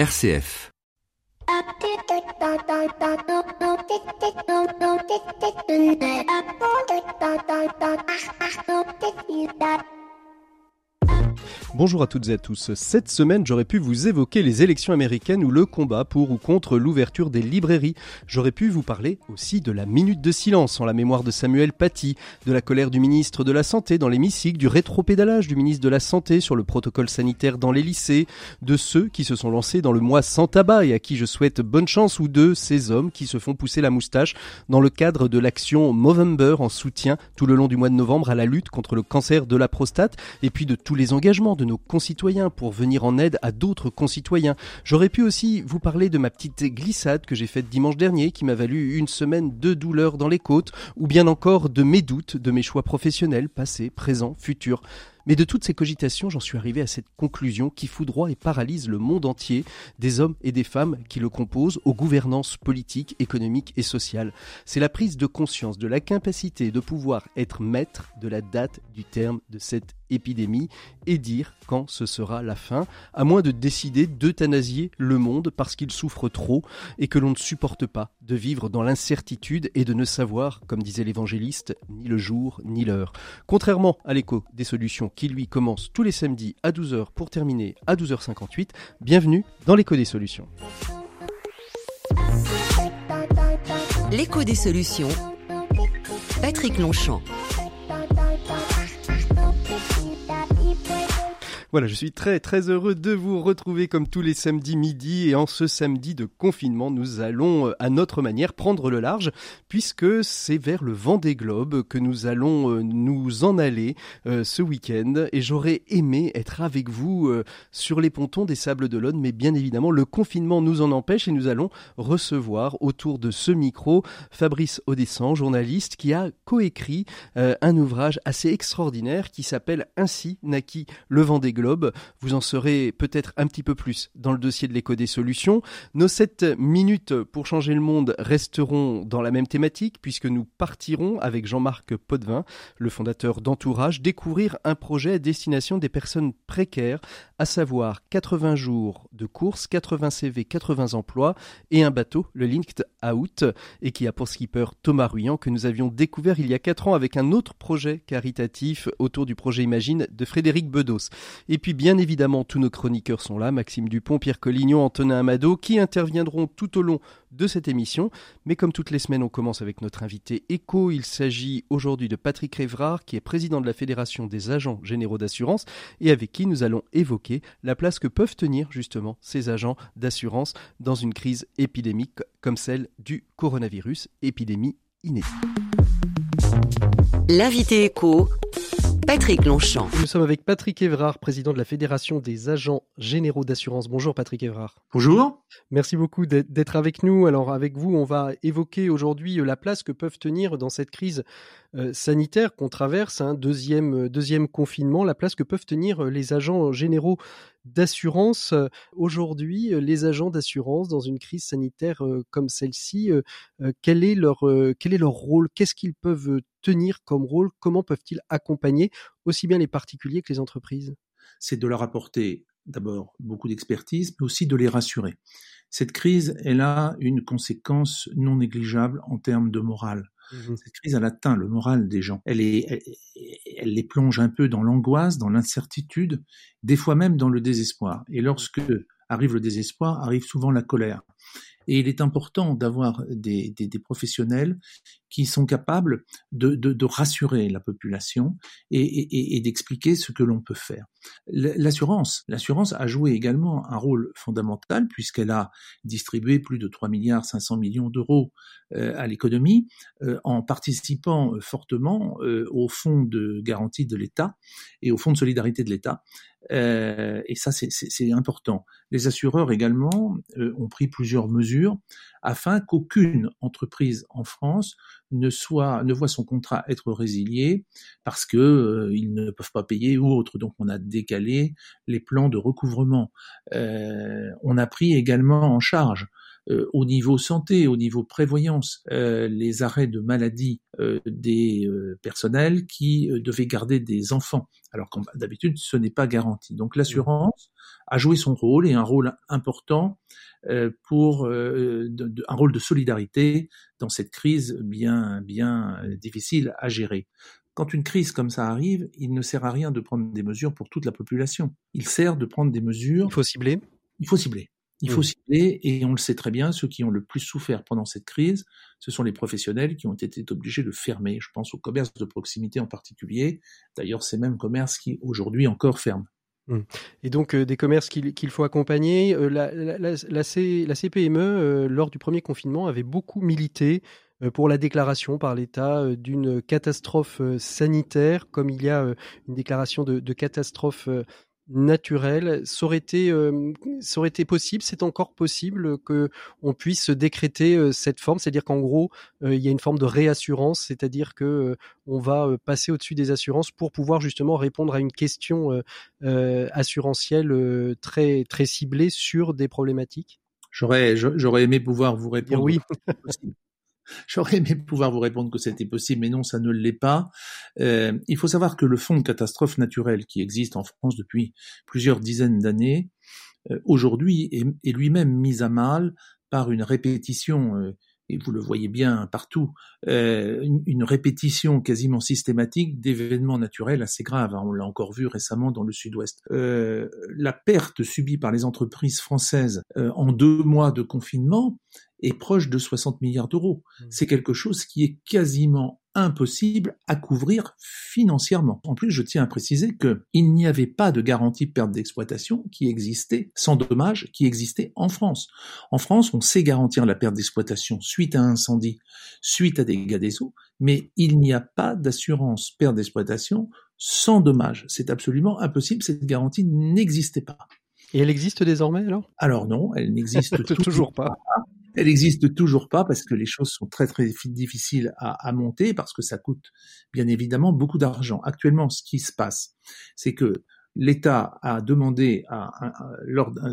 RCF. Bonjour à toutes et à tous. Cette semaine, j'aurais pu vous évoquer les élections américaines ou le combat pour ou contre l'ouverture des librairies. J'aurais pu vous parler aussi de la minute de silence en la mémoire de Samuel Paty, de la colère du ministre de la Santé dans l'hémicycle, du rétropédalage du ministre de la Santé sur le protocole sanitaire dans les lycées, de ceux qui se sont lancés dans le mois sans tabac et à qui je souhaite bonne chance ou de ces hommes qui se font pousser la moustache dans le cadre de l'action Movember en soutien tout le long du mois de novembre à la lutte contre le cancer de la prostate et puis de tous les engagements de nos concitoyens pour venir en aide à d'autres concitoyens. J'aurais pu aussi vous parler de ma petite glissade que j'ai faite dimanche dernier qui m'a valu une semaine de douleur dans les côtes ou bien encore de mes doutes, de mes choix professionnels, passés, présents, futurs. Mais de toutes ces cogitations, j'en suis arrivé à cette conclusion qui foudroie et paralyse le monde entier, des hommes et des femmes qui le composent, aux gouvernances politiques, économiques et sociales. C'est la prise de conscience de la capacité de pouvoir être maître de la date du terme de cette épidémie et dire quand ce sera la fin, à moins de décider d'euthanasier le monde parce qu'il souffre trop et que l'on ne supporte pas de vivre dans l'incertitude et de ne savoir, comme disait l'évangéliste, ni le jour ni l'heure. Contrairement à l'écho des solutions qui lui commence tous les samedis à 12h pour terminer à 12h58, bienvenue dans l'écho des solutions. L'écho des solutions. Patrick Longchamp. Voilà, je suis très très heureux de vous retrouver comme tous les samedis midi. Et en ce samedi de confinement, nous allons euh, à notre manière prendre le large puisque c'est vers le vent des globes que nous allons euh, nous en aller euh, ce week-end. Et j'aurais aimé être avec vous sur les pontons des Sables d'Olonne mais bien évidemment le confinement nous en empêche et nous allons recevoir autour de ce micro Fabrice Audescent, journaliste qui a coécrit un ouvrage assez extraordinaire qui s'appelle Ainsi naquit le vent des vous en saurez peut-être un petit peu plus dans le dossier de l'écho des solutions. Nos 7 minutes pour changer le monde resteront dans la même thématique puisque nous partirons avec Jean-Marc Potvin, le fondateur d'Entourage, découvrir un projet à destination des personnes précaires, à savoir 80 jours de course, 80 CV, 80 emplois et un bateau, le Linked Out, et qui a pour skipper Thomas Ruyant que nous avions découvert il y a 4 ans avec un autre projet caritatif autour du projet Imagine de Frédéric Bedos. Et puis bien évidemment, tous nos chroniqueurs sont là, Maxime Dupont, Pierre Collignon, Antonin Amado, qui interviendront tout au long de cette émission. Mais comme toutes les semaines, on commence avec notre invité écho. Il s'agit aujourd'hui de Patrick Révrard, qui est président de la Fédération des agents généraux d'assurance et avec qui nous allons évoquer la place que peuvent tenir justement ces agents d'assurance dans une crise épidémique comme celle du coronavirus, épidémie inédite. L'invité écho Patrick Longchamp. Nous sommes avec Patrick Évrard, président de la Fédération des agents généraux d'assurance. Bonjour Patrick Évrard. Bonjour. Merci beaucoup d'être avec nous. Alors avec vous, on va évoquer aujourd'hui euh, la place que peuvent tenir dans cette crise euh, sanitaire qu'on traverse, un hein, deuxième, euh, deuxième confinement, la place que peuvent tenir les agents généraux d'assurance. Aujourd'hui, les agents d'assurance dans une crise sanitaire comme celle-ci, quel est leur quel est leur rôle? Qu'est-ce qu'ils peuvent tenir comme rôle? Comment peuvent-ils accompagner aussi bien les particuliers que les entreprises? C'est de leur apporter d'abord beaucoup d'expertise, mais aussi de les rassurer. Cette crise, elle a une conséquence non négligeable en termes de morale. Mmh Cette crise, elle atteint le moral des gens. Elle, les plonge un peu dans l'angoisse, dans l'incertitude, des fois même dans le désespoir. Et lorsque arrive le désespoir, arrive souvent la colère. Et il est important d'avoir des, professionnels qui sont capables de, rassurer la population et, d'expliquer ce que l'on peut faire. L'assurance, a joué également un rôle fondamental puisqu'elle a distribué plus de 3 milliards 500 millions d'euros euh, à l'économie euh, en participant fortement euh, au fonds de garantie de l'État et au fonds de solidarité de l'État. Et ça, c'est important. Les assureurs également ont pris plusieurs mesures afin qu'aucune entreprise en France ne soit ne voit son contrat être résilié parce que euh, ils ne peuvent pas payer ou autre. Donc on a décalé les plans de recouvrement. Euh, on a pris également en charge euh, au niveau santé, au niveau prévoyance, euh, les arrêts de maladie euh, des personnels qui devaient garder des enfants, alors que d'habitude ce n'est pas garanti. Donc l'assurance a joué son rôle et un rôle important euh, pour euh, un rôle de solidarité dans cette crise bien bien difficile à gérer. Quand une crise comme ça arrive, il ne sert à rien de prendre des mesures pour toute la population. Il sert de prendre des mesures. Il faut cibler. Il faut cibler. Il faut cibler, et on le sait très bien, ceux qui ont le plus souffert pendant cette crise, ce sont les professionnels qui ont été obligés de fermer. Je pense aux commerces de proximité en particulier. D'ailleurs, ces mêmes commerces qui aujourd'hui encore ferment. Mmh. Et donc euh, des commerces qu'il faut accompagner. Euh, la, la, la, la, CPME, euh, lors du premier confinement, avait beaucoup milité pour la déclaration par l'État d'une catastrophe sanitaire, comme il y a une déclaration de, de catastrophe naturel. Ça aurait été, euh, ça aurait été possible, c'est encore possible que on puisse décréter euh, cette forme, c'est-à-dire qu'en gros, euh, il y a une forme de réassurance, c'est-à-dire que on va passer au-dessus des assurances pour pouvoir justement répondre à une question assurantielle très très ciblée sur des problématiques. J'aurais j'aurais aimé pouvoir vous répondre. Oui. J'aurais aimé pouvoir vous répondre que c'était possible, mais non, ça ne l'est pas. Euh, il faut savoir que le fonds de catastrophe naturelle qui existe en France depuis plusieurs dizaines d'années, euh, aujourd'hui est, lui-même mis à mal par une répétition euh, et vous le voyez bien partout, euh, une, répétition quasiment systématique d'événements naturels assez graves. On l'a encore vu récemment dans le sud-ouest. Euh, la perte subie par les entreprises françaises euh, en deux mois de confinement est proche de 60 milliards d'euros. Mmh. C'est quelque chose qui est quasiment impossible à couvrir financièrement. En plus, je tiens à préciser qu'il n'y avait pas de garantie de perte d'exploitation qui existait, sans dommage, qui existait en France. En France, on sait garantir la perte d'exploitation suite à un incendie, suite à des dégâts des eaux, mais il n'y a pas d'assurance perte d'exploitation sans dommage. C'est absolument impossible, cette garantie n'existait pas. Et elle existe désormais alors? Alors non, elle n'existe toujours pas. Elle n'existe toujours pas parce que les choses sont très très difficiles à, monter parce que ça coûte bien évidemment beaucoup d'argent. Actuellement, ce qui se passe, c'est que l'État a demandé à,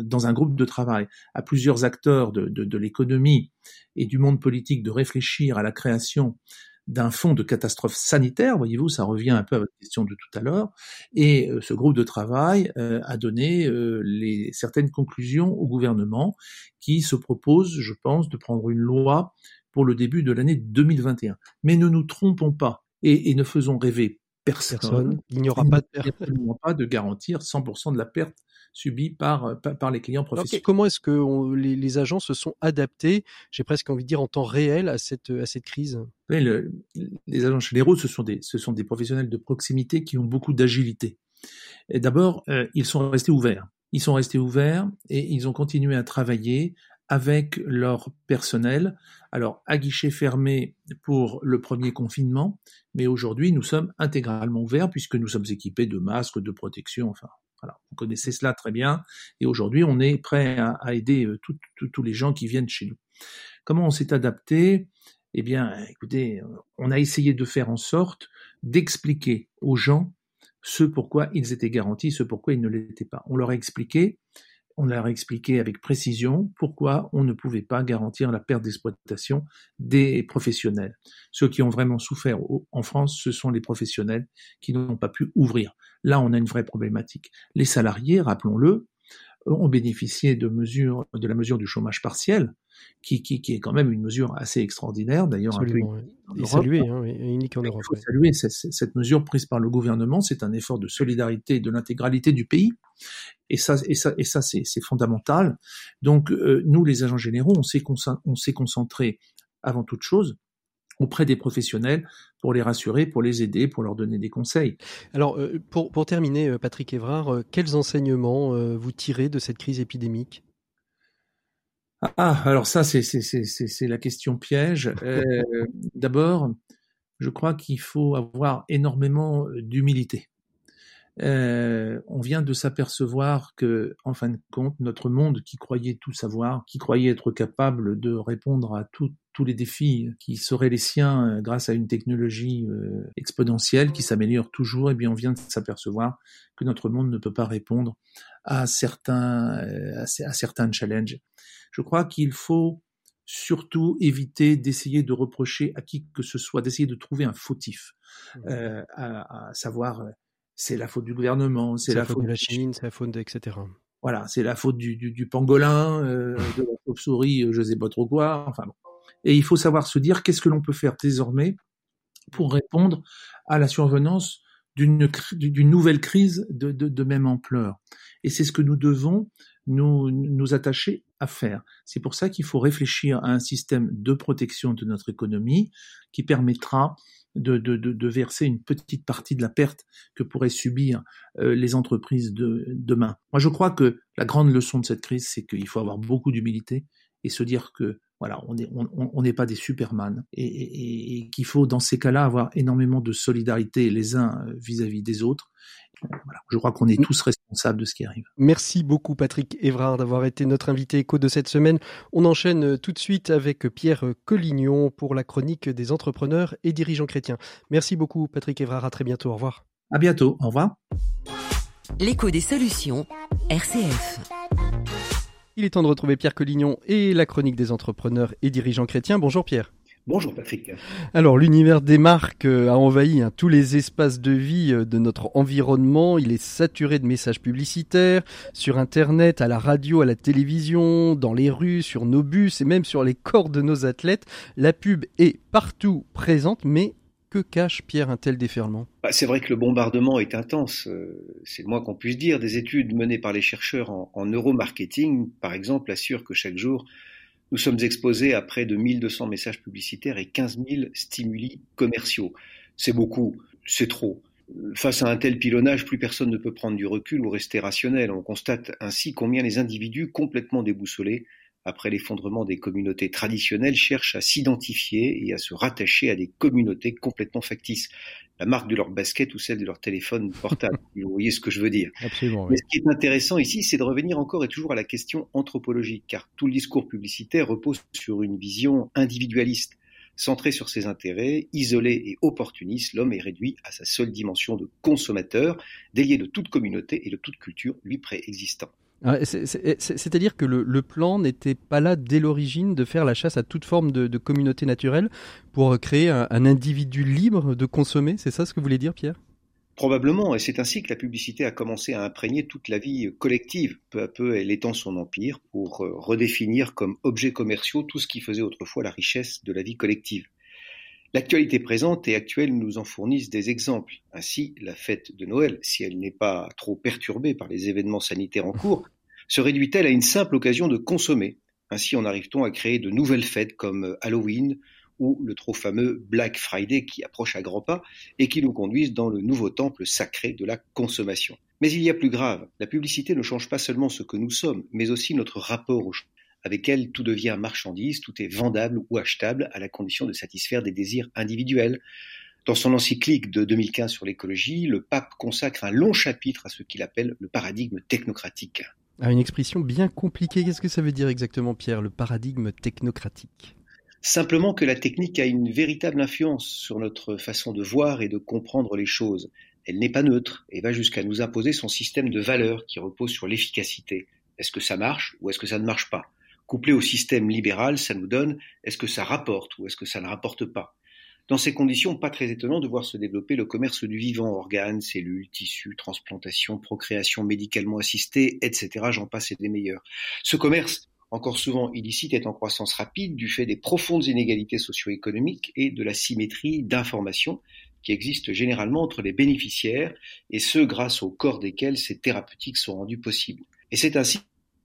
dans un groupe de travail à plusieurs acteurs de, de l'économie et du monde politique de réfléchir à la création d'un fonds de catastrophe sanitaire, voyez-vous, ça revient un peu à votre question de tout à l'heure, et euh, ce groupe de travail euh, a donné euh, les, certaines conclusions au gouvernement qui se propose, je pense, de prendre une loi pour le début de l'année 2021. Mais ne nous trompons pas et, ne faisons rêver personne. Il n'y aura pas de perte. pas de garantir 100% de la perte subis euh, par, par les clients professionnels. comment est-ce que les, agents se sont adaptés, j'ai presque envie de dire en temps réel, à cette, à cette crise? Les agents généraux, ce sont, des, ce sont des professionnels de proximité qui ont beaucoup d'agilité. D'abord, euh, ils sont restés ouverts. Ils sont restés ouverts et ils ont continué à travailler avec leur personnel. Alors, à guichet fermé pour le premier confinement, mais aujourd'hui, nous sommes intégralement ouverts puisque nous sommes équipés de masques, de protection, enfin, vous connaissez cela très bien. Et aujourd'hui, on est prêt à, aider euh, tous les gens qui viennent chez nous. Comment on s'est adapté? Eh bien, écoutez, on a essayé de faire en sorte d'expliquer aux gens ce pourquoi ils étaient garantis, ce pourquoi ils ne l'étaient pas. On leur a expliqué, on leur a expliqué avec précision pourquoi on ne pouvait pas garantir la perte d'exploitation des professionnels. Ceux qui ont vraiment souffert en France, ce sont les professionnels qui n'ont pas pu ouvrir. Là, on a une vraie problématique. Les salariés, rappelons-le, ont bénéficié de la mesure du chômage partiel, qui, qui, qui est quand même une mesure assez extraordinaire, d'ailleurs un peu hein, unique en Europe. Il faut saluer cette, cette, mesure prise par le gouvernement, c'est un effort de solidarité de l'intégralité du pays, et ça, et ça, et ça c'est fondamental. Donc euh, nous, les agents généraux, on s'est concentré avant toute chose auprès des professionnels pour les rassurer, pour les aider, pour leur donner des conseils. Alors, euh, pour, pour terminer, euh, Patrick Évrard, euh, quels enseignements vous tirez de cette crise épidémique? Ah, alors ça, c'est la question piège. D'abord, je crois qu'il faut avoir énormément d'humilité. Euh, on vient de s'apercevoir que, en fin de compte, notre monde qui croyait tout savoir, qui croyait être capable de répondre à tous les défis qui seraient les siens euh, grâce à une technologie euh, exponentielle qui s'améliore toujours, et eh bien on vient de s'apercevoir que notre monde ne peut pas répondre à certains, à, certains challenges. Je crois qu'il faut surtout éviter d'essayer de reprocher à qui que ce soit, d'essayer de trouver un fautif, mmh. à, savoir c'est la faute du gouvernement, c'est la, faute de la Chine, c'est la faute, etc. voilà, c'est la faute du, du, du pangolin, euh, de la chauve-souris, je sais pas trop quoi. Enfin bon. Et il faut savoir se dire qu'est-ce que l'on peut faire désormais pour répondre à la survenance d'une nouvelle crise de, même ampleur. Et c'est ce que nous devons nous, attacher à faire. C'est pour ça qu'il faut réfléchir à un système de protection de notre économie qui permettra de, verser une petite partie de la perte que pourraient subir euh, les entreprises de demain. Moi, je crois que la grande leçon de cette crise, c'est qu'il faut avoir beaucoup d'humilité et se dire que voilà, on n'est on, pas des superman et, et, qu'il faut dans ces cas-là avoir énormément de solidarité les uns vis-à-vis des autres. Voilà, je crois qu'on est tous responsables de ce qui arrive. Merci beaucoup Patrick Évrard d'avoir été notre invité éco de cette semaine. On enchaîne euh, tout de suite avec Pierre Collignon pour la chronique des entrepreneurs et dirigeants chrétiens. Merci beaucoup Patrick Évrard, à très bientôt, au revoir. À bientôt, au revoir. L'écho des solutions, RCF. Il est temps de retrouver Pierre Collignon et la chronique des entrepreneurs et dirigeants chrétiens. Bonjour Pierre. Bonjour Patrick. Alors l'univers des marques euh, a envahi hein, tous les espaces de vie euh, de notre environnement. Il est saturé de messages publicitaires sur Internet, à la radio, à la télévision, dans les rues, sur nos bus et même sur les corps de nos athlètes. La pub est partout présente, mais que cache Pierre un tel déferlement? Bah, C'est vrai que le bombardement est intense, euh, c'est le moins qu'on puisse dire. Des études menées par les chercheurs en, neuromarketing, par exemple, assurent que chaque jour, nous sommes exposés à près de 1200 messages publicitaires et 15 000 stimuli commerciaux. C'est beaucoup, c'est trop. Face à un tel pilonnage, plus personne ne peut prendre du recul ou rester rationnel. On constate ainsi combien les individus complètement déboussolés après l'effondrement des communautés traditionnelles, cherchent à s'identifier et à se rattacher à des communautés complètement factices. La marque de leur basket ou celle de leur téléphone portable. Vous voyez ce que je veux dire. Absolument, Mais ce qui est intéressant ici, c'est de revenir encore et toujours à la question anthropologique, car tout le discours publicitaire repose sur une vision individualiste. Centré sur ses intérêts, isolé et opportuniste, l'homme est réduit à sa seule dimension de consommateur, délié de toute communauté et de toute culture lui préexistant. Ah, c'est-à-dire que le, plan n'était pas là dès l'origine de faire la chasse à toute forme de, communauté naturelle pour créer un, individu libre de consommer, c'est ça ce que vous voulez dire Pierre? Probablement, et c'est ainsi que la publicité a commencé à imprégner toute la vie collective. Peu à peu, elle étend son empire pour euh, redéfinir comme objets commerciaux tout ce qui faisait autrefois la richesse de la vie collective. L'actualité présente et actuelle nous en fournissent des exemples. Ainsi, la fête de Noël, si elle n'est pas trop perturbée par les événements sanitaires en cours, se réduit-elle à une simple occasion de consommer? Ainsi en arrive-t-on à créer de nouvelles fêtes comme Halloween ou le trop fameux Black Friday qui approche à grands pas et qui nous conduisent dans le nouveau temple sacré de la consommation. Mais il y a plus grave, la publicité ne change pas seulement ce que nous sommes, mais aussi notre rapport aux. Avec elle, tout devient marchandise, tout est vendable ou achetable à la condition de satisfaire des désirs individuels. Dans son encyclique de 2015 sur l'écologie, le pape consacre un long chapitre à ce qu'il appelle le paradigme technocratique. Ah, une expression bien compliquée. Qu'est-ce que ça veut dire exactement, Pierre, le paradigme technocratique? Simplement que la technique a une véritable influence sur notre façon de voir et de comprendre les choses. Elle n'est pas neutre et va jusqu'à nous imposer son système de valeurs qui repose sur l'efficacité. Est-ce que ça marche ou est-ce que ça ne marche pas? Couplé au système libéral, ça nous donne est-ce que ça rapporte ou est-ce que ça ne rapporte pas? Dans ces conditions, pas très étonnant de voir se développer le commerce du vivant, organes, cellules, tissus, transplantation, procréation médicalement assistée, etc. J'en passe et des meilleurs. Ce commerce, encore souvent illicite, est en croissance rapide du fait des profondes inégalités socio-économiques et de la symétrie d'information qui existe généralement entre les bénéficiaires et ceux grâce au corps desquels ces thérapeutiques sont rendues possibles. Et c'est ainsi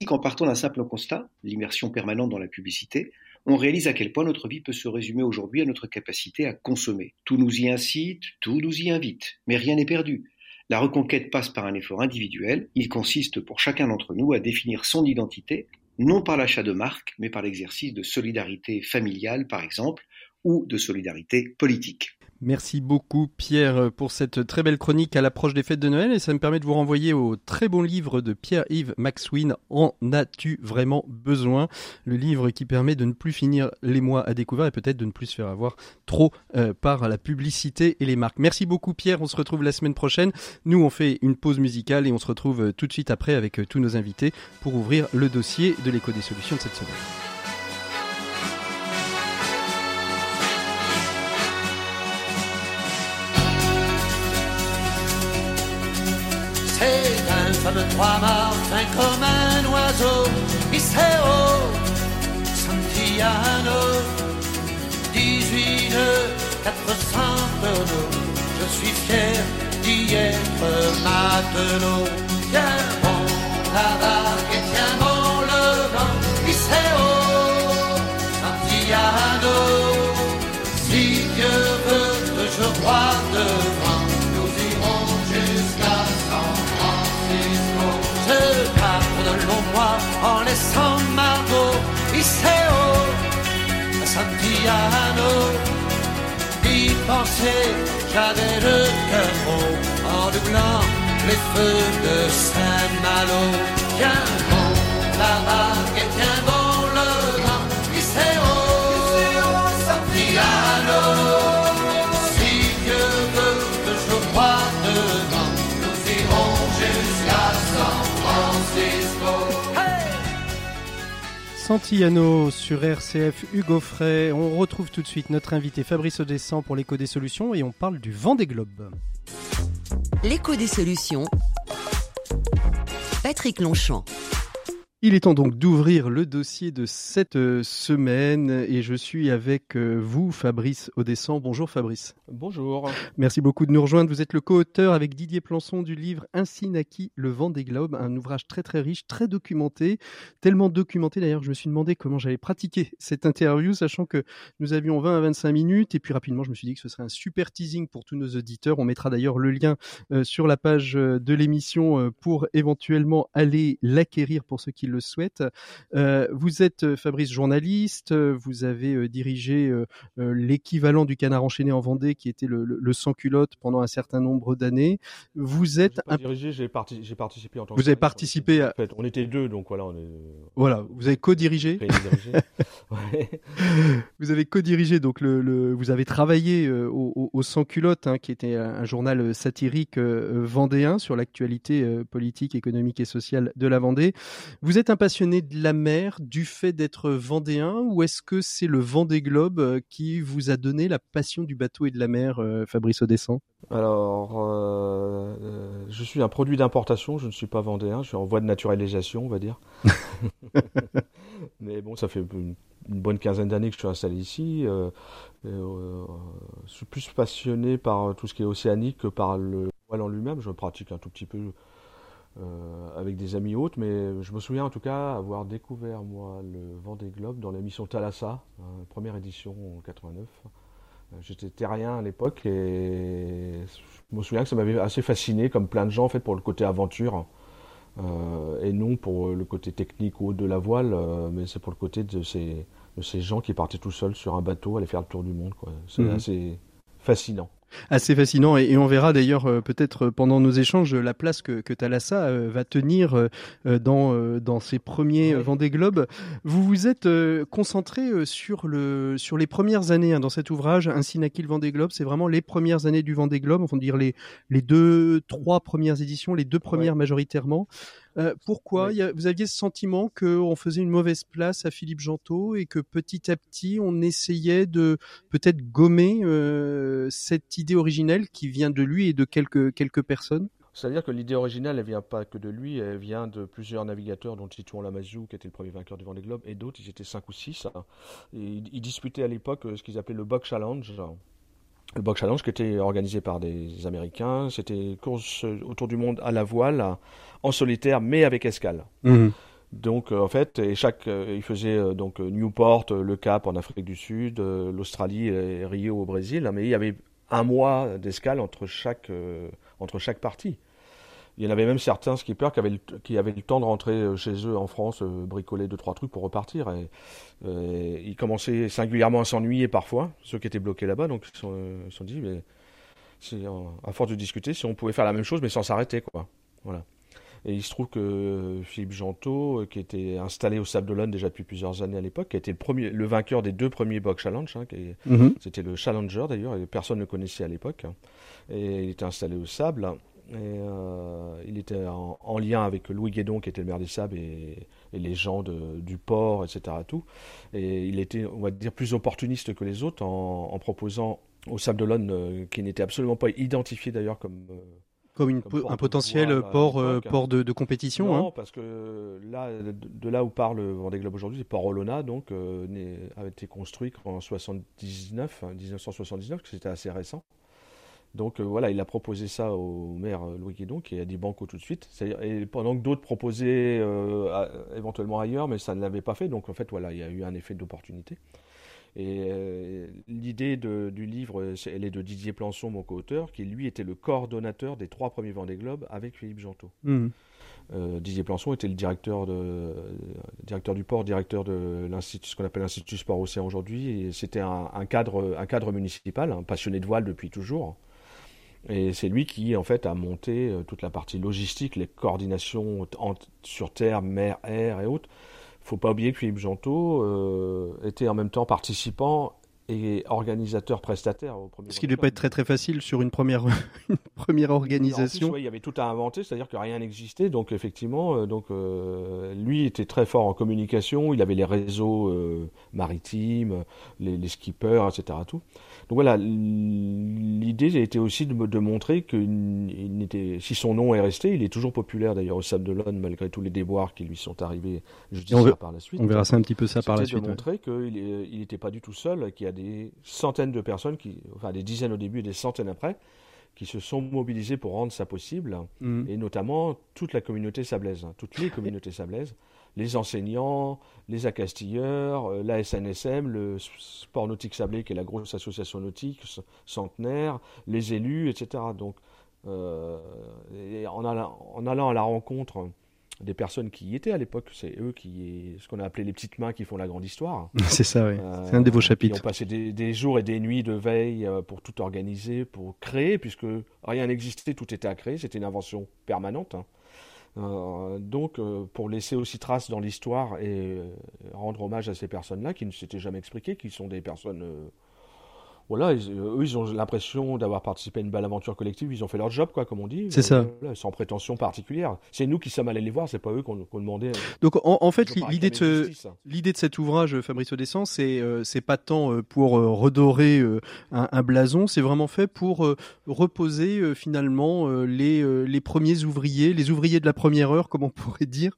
qu'en partant d'un simple constat, l'immersion permanente dans la publicité, on réalise à quel point notre vie peut se résumer aujourd'hui à notre capacité à consommer. Tout nous y incite, tout nous y invite, mais rien n'est perdu. La reconquête passe par un effort individuel, il consiste pour chacun d'entre nous à définir son identité, non par l'achat de marques, mais par l'exercice de solidarité familiale, par exemple, ou de solidarité politique. Merci beaucoup Pierre pour cette très belle chronique à l'approche des fêtes de Noël et ça me permet de vous renvoyer au très bon livre de Pierre-Yves Maxwin En as-tu vraiment besoin? Le livre qui permet de ne plus finir les mois à découvert et peut-être de ne plus se faire avoir trop euh, par la publicité et les marques. Merci beaucoup Pierre, on se retrouve la semaine prochaine. Nous on fait une pause musicale et on se retrouve euh, tout de suite après avec euh, tous nos invités pour ouvrir le dossier de l'écho des solutions de cette semaine. Fameux trois Martin comme un oiseau. Iseo, Santiano, 18 400 tonneaux. Je suis fier d'y être matelot. Tiens bon la vague et tiens bon le vent. Iseo, Santiano, si Dieu veut que je croie mois en laissant Margot, Iseo, Santiano. Y penser, j'avais le cœur gros en doublant les feux de Saint-Malo. Tiens bon la vague et tiens bon Santillano sur RCF, Hugo Frey. On retrouve tout de suite notre invité Fabrice Audescent pour l'écho des solutions et on parle du vent des globes. L'écho des solutions. Patrick Longchamp. Il est temps donc d'ouvrir le dossier de cette euh, semaine et je suis avec euh, vous, Fabrice Audescent. Bonjour Fabrice. Bonjour. Merci beaucoup de nous rejoindre. Vous êtes le co-auteur avec Didier Plançon du livre Ainsi naquit le vent des globes, un ouvrage très très riche, très documenté, tellement documenté d'ailleurs que je me suis demandé comment j'allais pratiquer cette interview, sachant que nous avions 20 à 25 minutes et puis rapidement je me suis dit que ce serait un super teasing pour tous nos auditeurs. On mettra d'ailleurs le lien euh, sur la page de l'émission pour éventuellement aller l'acquérir pour ceux qui le souhaitent. Euh, vous êtes euh, Fabrice journaliste, euh, vous avez dirigé l'équivalent du canard enchaîné en Vendée qui était le, le, le sans culotte pendant un certain nombre d'années. Vous êtes pas un dirigé, j'ai parti- j'ai participé en tant Vous que avez journaliste. participé à- En fait, on était deux, donc voilà, on est. voilà, vous avez co-dirigé. Ouais. Vous avez co-dirigé donc le, le- vous avez travaillé euh, au, Sans Culotte, hein, qui était un, un journal satirique euh, vendéen sur l'actualité euh, politique, économique et sociale de la Vendée. Vous êtes un passionné de la mer du fait d'être vendéen, ou est-ce que c'est le Vendée Globe euh, qui vous a donné la passion du bateau et de la mer, euh, Fabrice Audescent Alors, euh, je suis un produit d'importation, je ne suis pas vendéen, je suis en voie de naturalisation, on va dire. Mais bon, ça fait une, une bonne quinzaine d'années que je suis installé ici. euh, euh, je suis plus passionné par tout ce qui est océanique que par le voile en lui-même. Je pratique un tout petit peu euh, avec des amis hôtes, mais je me souviens en tout cas avoir découvert moi le Vendée Globe dans l'émission Thalassa, hein, première édition en 89. Euh, J'étais terrien à l'époque et je me souviens que ça m'avait assez fasciné, comme plein de gens en fait, pour le côté aventure. Euh, et non pour le côté technique ou de la voile, euh, mais c'est pour le côté de ces, de ces gens qui partaient tout seuls sur un bateau, aller faire le tour du monde. quoi. C'est Mhm. assez fascinant. Assez fascinant et, et on verra d'ailleurs euh, peut-être euh, pendant nos échanges la place que, que Thalassa euh, va tenir euh, euh, dans, euh, dans ses premiers Vendée Globe. Vous vous êtes euh, concentré euh, sur, le, sur les premières années hein, dans cet ouvrage, Ainsi naquit le Vendée Globe. C'est vraiment les premières années du Vendée Globe, enfin dire les, les deux, trois premières éditions, les deux premières majoritairement. Euh, pourquoi y a- Vous aviez ce sentiment qu'on faisait une mauvaise place à Philippe Gentot et que petit à petit on essayait de peut-être gommer euh, cette idée originelle qui vient de lui et de quelques, quelques personnes? C'est-à-dire que l'idée originale, elle vient pas que de lui, elle vient de plusieurs navigateurs, dont Titouan Lamazou, qui était le premier vainqueur du Vendée Globe, et d'autres, ils étaient cinq ou six. hein. Et ils, ils disputaient à l'époque euh, ce qu'ils appelaient le Bug Challenge. Le Bug Challenge qui était organisé par des Américains, c'était une course autour du monde à la voile, en solitaire, mais avec escale. Donc euh, en fait, et chaque, euh, il faisait euh, donc Newport, le Cap en Afrique du Sud, l'Australie et Rio au Brésil, hein, mais il y avait un mois d'escale entre chaque entre chaque partie. Il y en avait même certains skippers qui avaient le, qui avaient le temps de rentrer euh, chez eux en France, euh, bricoler deux trois trucs pour repartir. Et, euh, ils commençaient singulièrement à s'ennuyer parfois, ceux qui étaient bloqués là-bas, donc ils se sont, ils se sont dit, mais euh, à force de discuter, si on pouvait faire la même chose, mais sans s'arrêter, quoi. Voilà. Et il se trouve que Philippe Gentot, qui était installé au Sable d'Olonne déjà depuis plusieurs années à l'époque, qui a été le, premier, le vainqueur des deux premiers Box Challenge, hein, Mhm. c'était le Challenger d'ailleurs, et personne ne le connaissait à l'époque. hein. Et il était installé au Sable, et euh, il était en, en lien avec Louis Guédon, qui était le maire des Sables, et, et les gens de- du port, etc. Tout. Et il était, on va dire, plus opportuniste que les autres en, en proposant au Sable d'Olonne, euh, qui n'était absolument pas identifié d'ailleurs comme, euh, Comme, une, un potentiel port, port de, compétition Non, hein. parce que là, de, là où parle Vendée Globe aujourd'hui, c'est Port Olona, donc, a été construit en 79, 1979, que c'était assez récent. Donc voilà, il a proposé ça au maire Louis Guédon, qui a dit banco tout de suite. Et pendant que d'autres proposaient éventuellement ailleurs, mais ça ne l'avait pas fait. Donc en fait, voilà, il y a eu un effet d'opportunité. Et euh, l'idée du livre, elle est de Didier Plançon, mon co-auteur, qui lui était le coordonnateur des trois premiers Vendée Globe avec Philippe Gentot. Mmh. Euh, Didier Plançon était le directeur, de, directeur du port, directeur de l'institut, ce qu'on appelle l'Institut Sport Océan aujourd'hui. Et c'était un, cadre, un cadre municipal, un passionné de voile depuis toujours. Et c'est lui qui, en fait, a monté euh, toute la partie logistique, les coordinations sur terre, mer, air et autres faut pas oublier que Philippe Gentot euh, était en même temps participant et organisateur prestataire au premier. Ce qui ne devait pas être très très facile sur une première, une première organisation. il y avait tout à inventer, c'est-à-dire que rien n'existait. Donc effectivement, euh, donc euh, lui était très fort en communication. Il avait les réseaux maritimes, les, les, skippers, etc. Tout. Donc voilà, l'idée était aussi de, de montrer que si son nom est resté, il est toujours populaire d'ailleurs au Sable d'Olonne malgré tous les déboires qui lui sont arrivés on par la suite. On verra ça un petit peu ça par la suite. de montrer qu'il n'était pas du tout seul, qu'il y a des centaines de personnes, qui, enfin des dizaines au début et des centaines après, qui se sont mobilisées pour rendre ça possible, mm. et notamment toute la communauté sablaise, hein, toutes les communautés sablaises les enseignants, les accastilleurs, euh, la SNSM, le Sport Nautique Sablé, qui est la grosse association nautique centenaire, les élus, etc. Donc, euh, en, allant, à la rencontre des personnes qui y étaient à l'époque, c'est eux qui, ce qu'on a appelé les petites mains qui font la grande histoire. c'est ça, oui. c'est un de vos chapitres. Ils ont passé des, jours et des nuits de veille euh, pour tout organiser, pour créer, puisque rien n'existait, tout était à créer, c'était une invention permanente. Hein. Euh, donc, euh, pour laisser aussi trace dans l'histoire et euh, rendre hommage à ces personnes-là qui ne s'étaient jamais expliquées, qui sont des personnes voilà, eux, ils ont l'impression d'avoir participé à une belle aventure collective. Ils ont fait leur job, quoi, comme on dit. C'est ça. sans prétention particulière. C'est nous qui sommes allés les voir, c'est pas eux qu'on demandait. Donc, en, fait, l'idée de, ce, l'idée de cet ouvrage, Fabrice Audescent, c'est euh, c'est pas tant euh, pour euh, redorer un, blason, c'est vraiment fait pour reposer finalement les, les premiers ouvriers, les ouvriers de la première heure, comme on pourrait dire,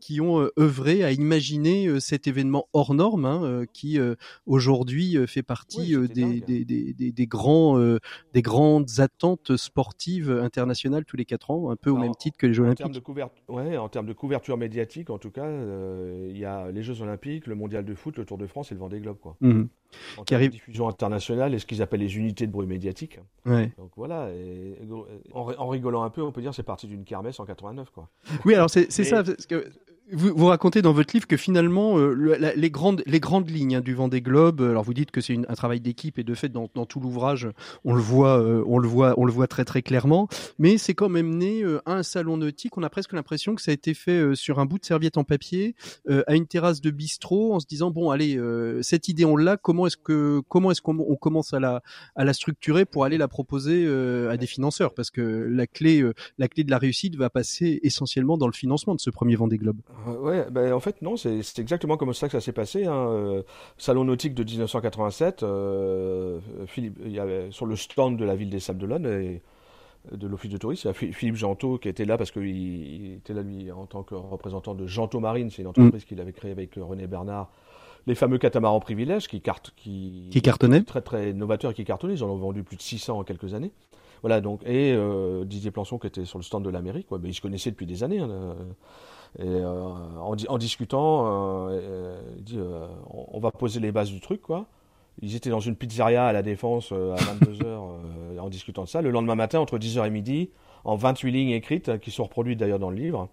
qui ont œuvré à imaginer cet événement hors norme, hein, qui aujourd'hui fait partie des des, grands, euh, des grandes attentes sportives internationales tous les quatre ans, un peu au même titre que les Jeux Olympiques. en termes de couverture médiatique, en tout cas, euh, il y a les Jeux Olympiques, le Mondial de foot, le Tour de France et le Vendée Globe. Quoi. Mmh. En qui arrive... de diffusion internationale et ce qu'ils appellent les unités de bruit médiatique. Donc voilà, en, rigolant un peu, on peut dire c'est parti d'une kermesse en 89. Quoi. Oui, alors c'est ça. Parce que vous, vous, racontez dans votre livre que finalement, euh, les, grandes, les grandes lignes hein, du Vendée Globe, alors vous dites que c'est un travail d'équipe et de fait, dans, dans tout l'ouvrage, on, le voit, euh, on, le voit, on le voit très très clairement, mais c'est quand même né euh, à un salon nautique. On a presque l'impression que ça a été fait sur un bout de serviette en papier, à une terrasse de bistrot, en se disant, bon, allez, cette idée, on l'a, comment est-ce que comment est-ce qu'on commence à la, à la structurer pour aller la proposer à des financeurs? Parce que la clé, la clé de la réussite va passer essentiellement dans le financement de ce premier Vendée Globe. Euh, ouais, ben, en fait, non, c'est exactement comme ça que ça s'est passé. Hein. Euh, Salon nautique de 1987, euh, Philippe, il y avait, sur le stand de la ville des Sables d'Olonne et de l'office de tourisme, il y a Philippe Gentot qui était là parce qu'il était là lui en tant que représentant de Gentot Marine, c'est une entreprise mm. qu'il avait créée avec René Bernard les fameux catamarans privilèges qui, carte, qui, qui cartonnaient. Très très novateurs qui cartonnaient. Ils en ont vendu plus de 600 en quelques années. Voilà donc et euh, Didier Plançon qui était sur le stand de l'Amérique, quoi, ben, ils se connaissaient depuis des années. Hein, et euh, en, en, discutant, euh, il dit on, va poser les bases du truc quoi. Ils étaient dans une pizzeria à la Défense à 22h en discutant de ça. Le lendemain matin, entre 10h et midi, en 28 lignes écrites, qui sont reproduites d'ailleurs dans le livre,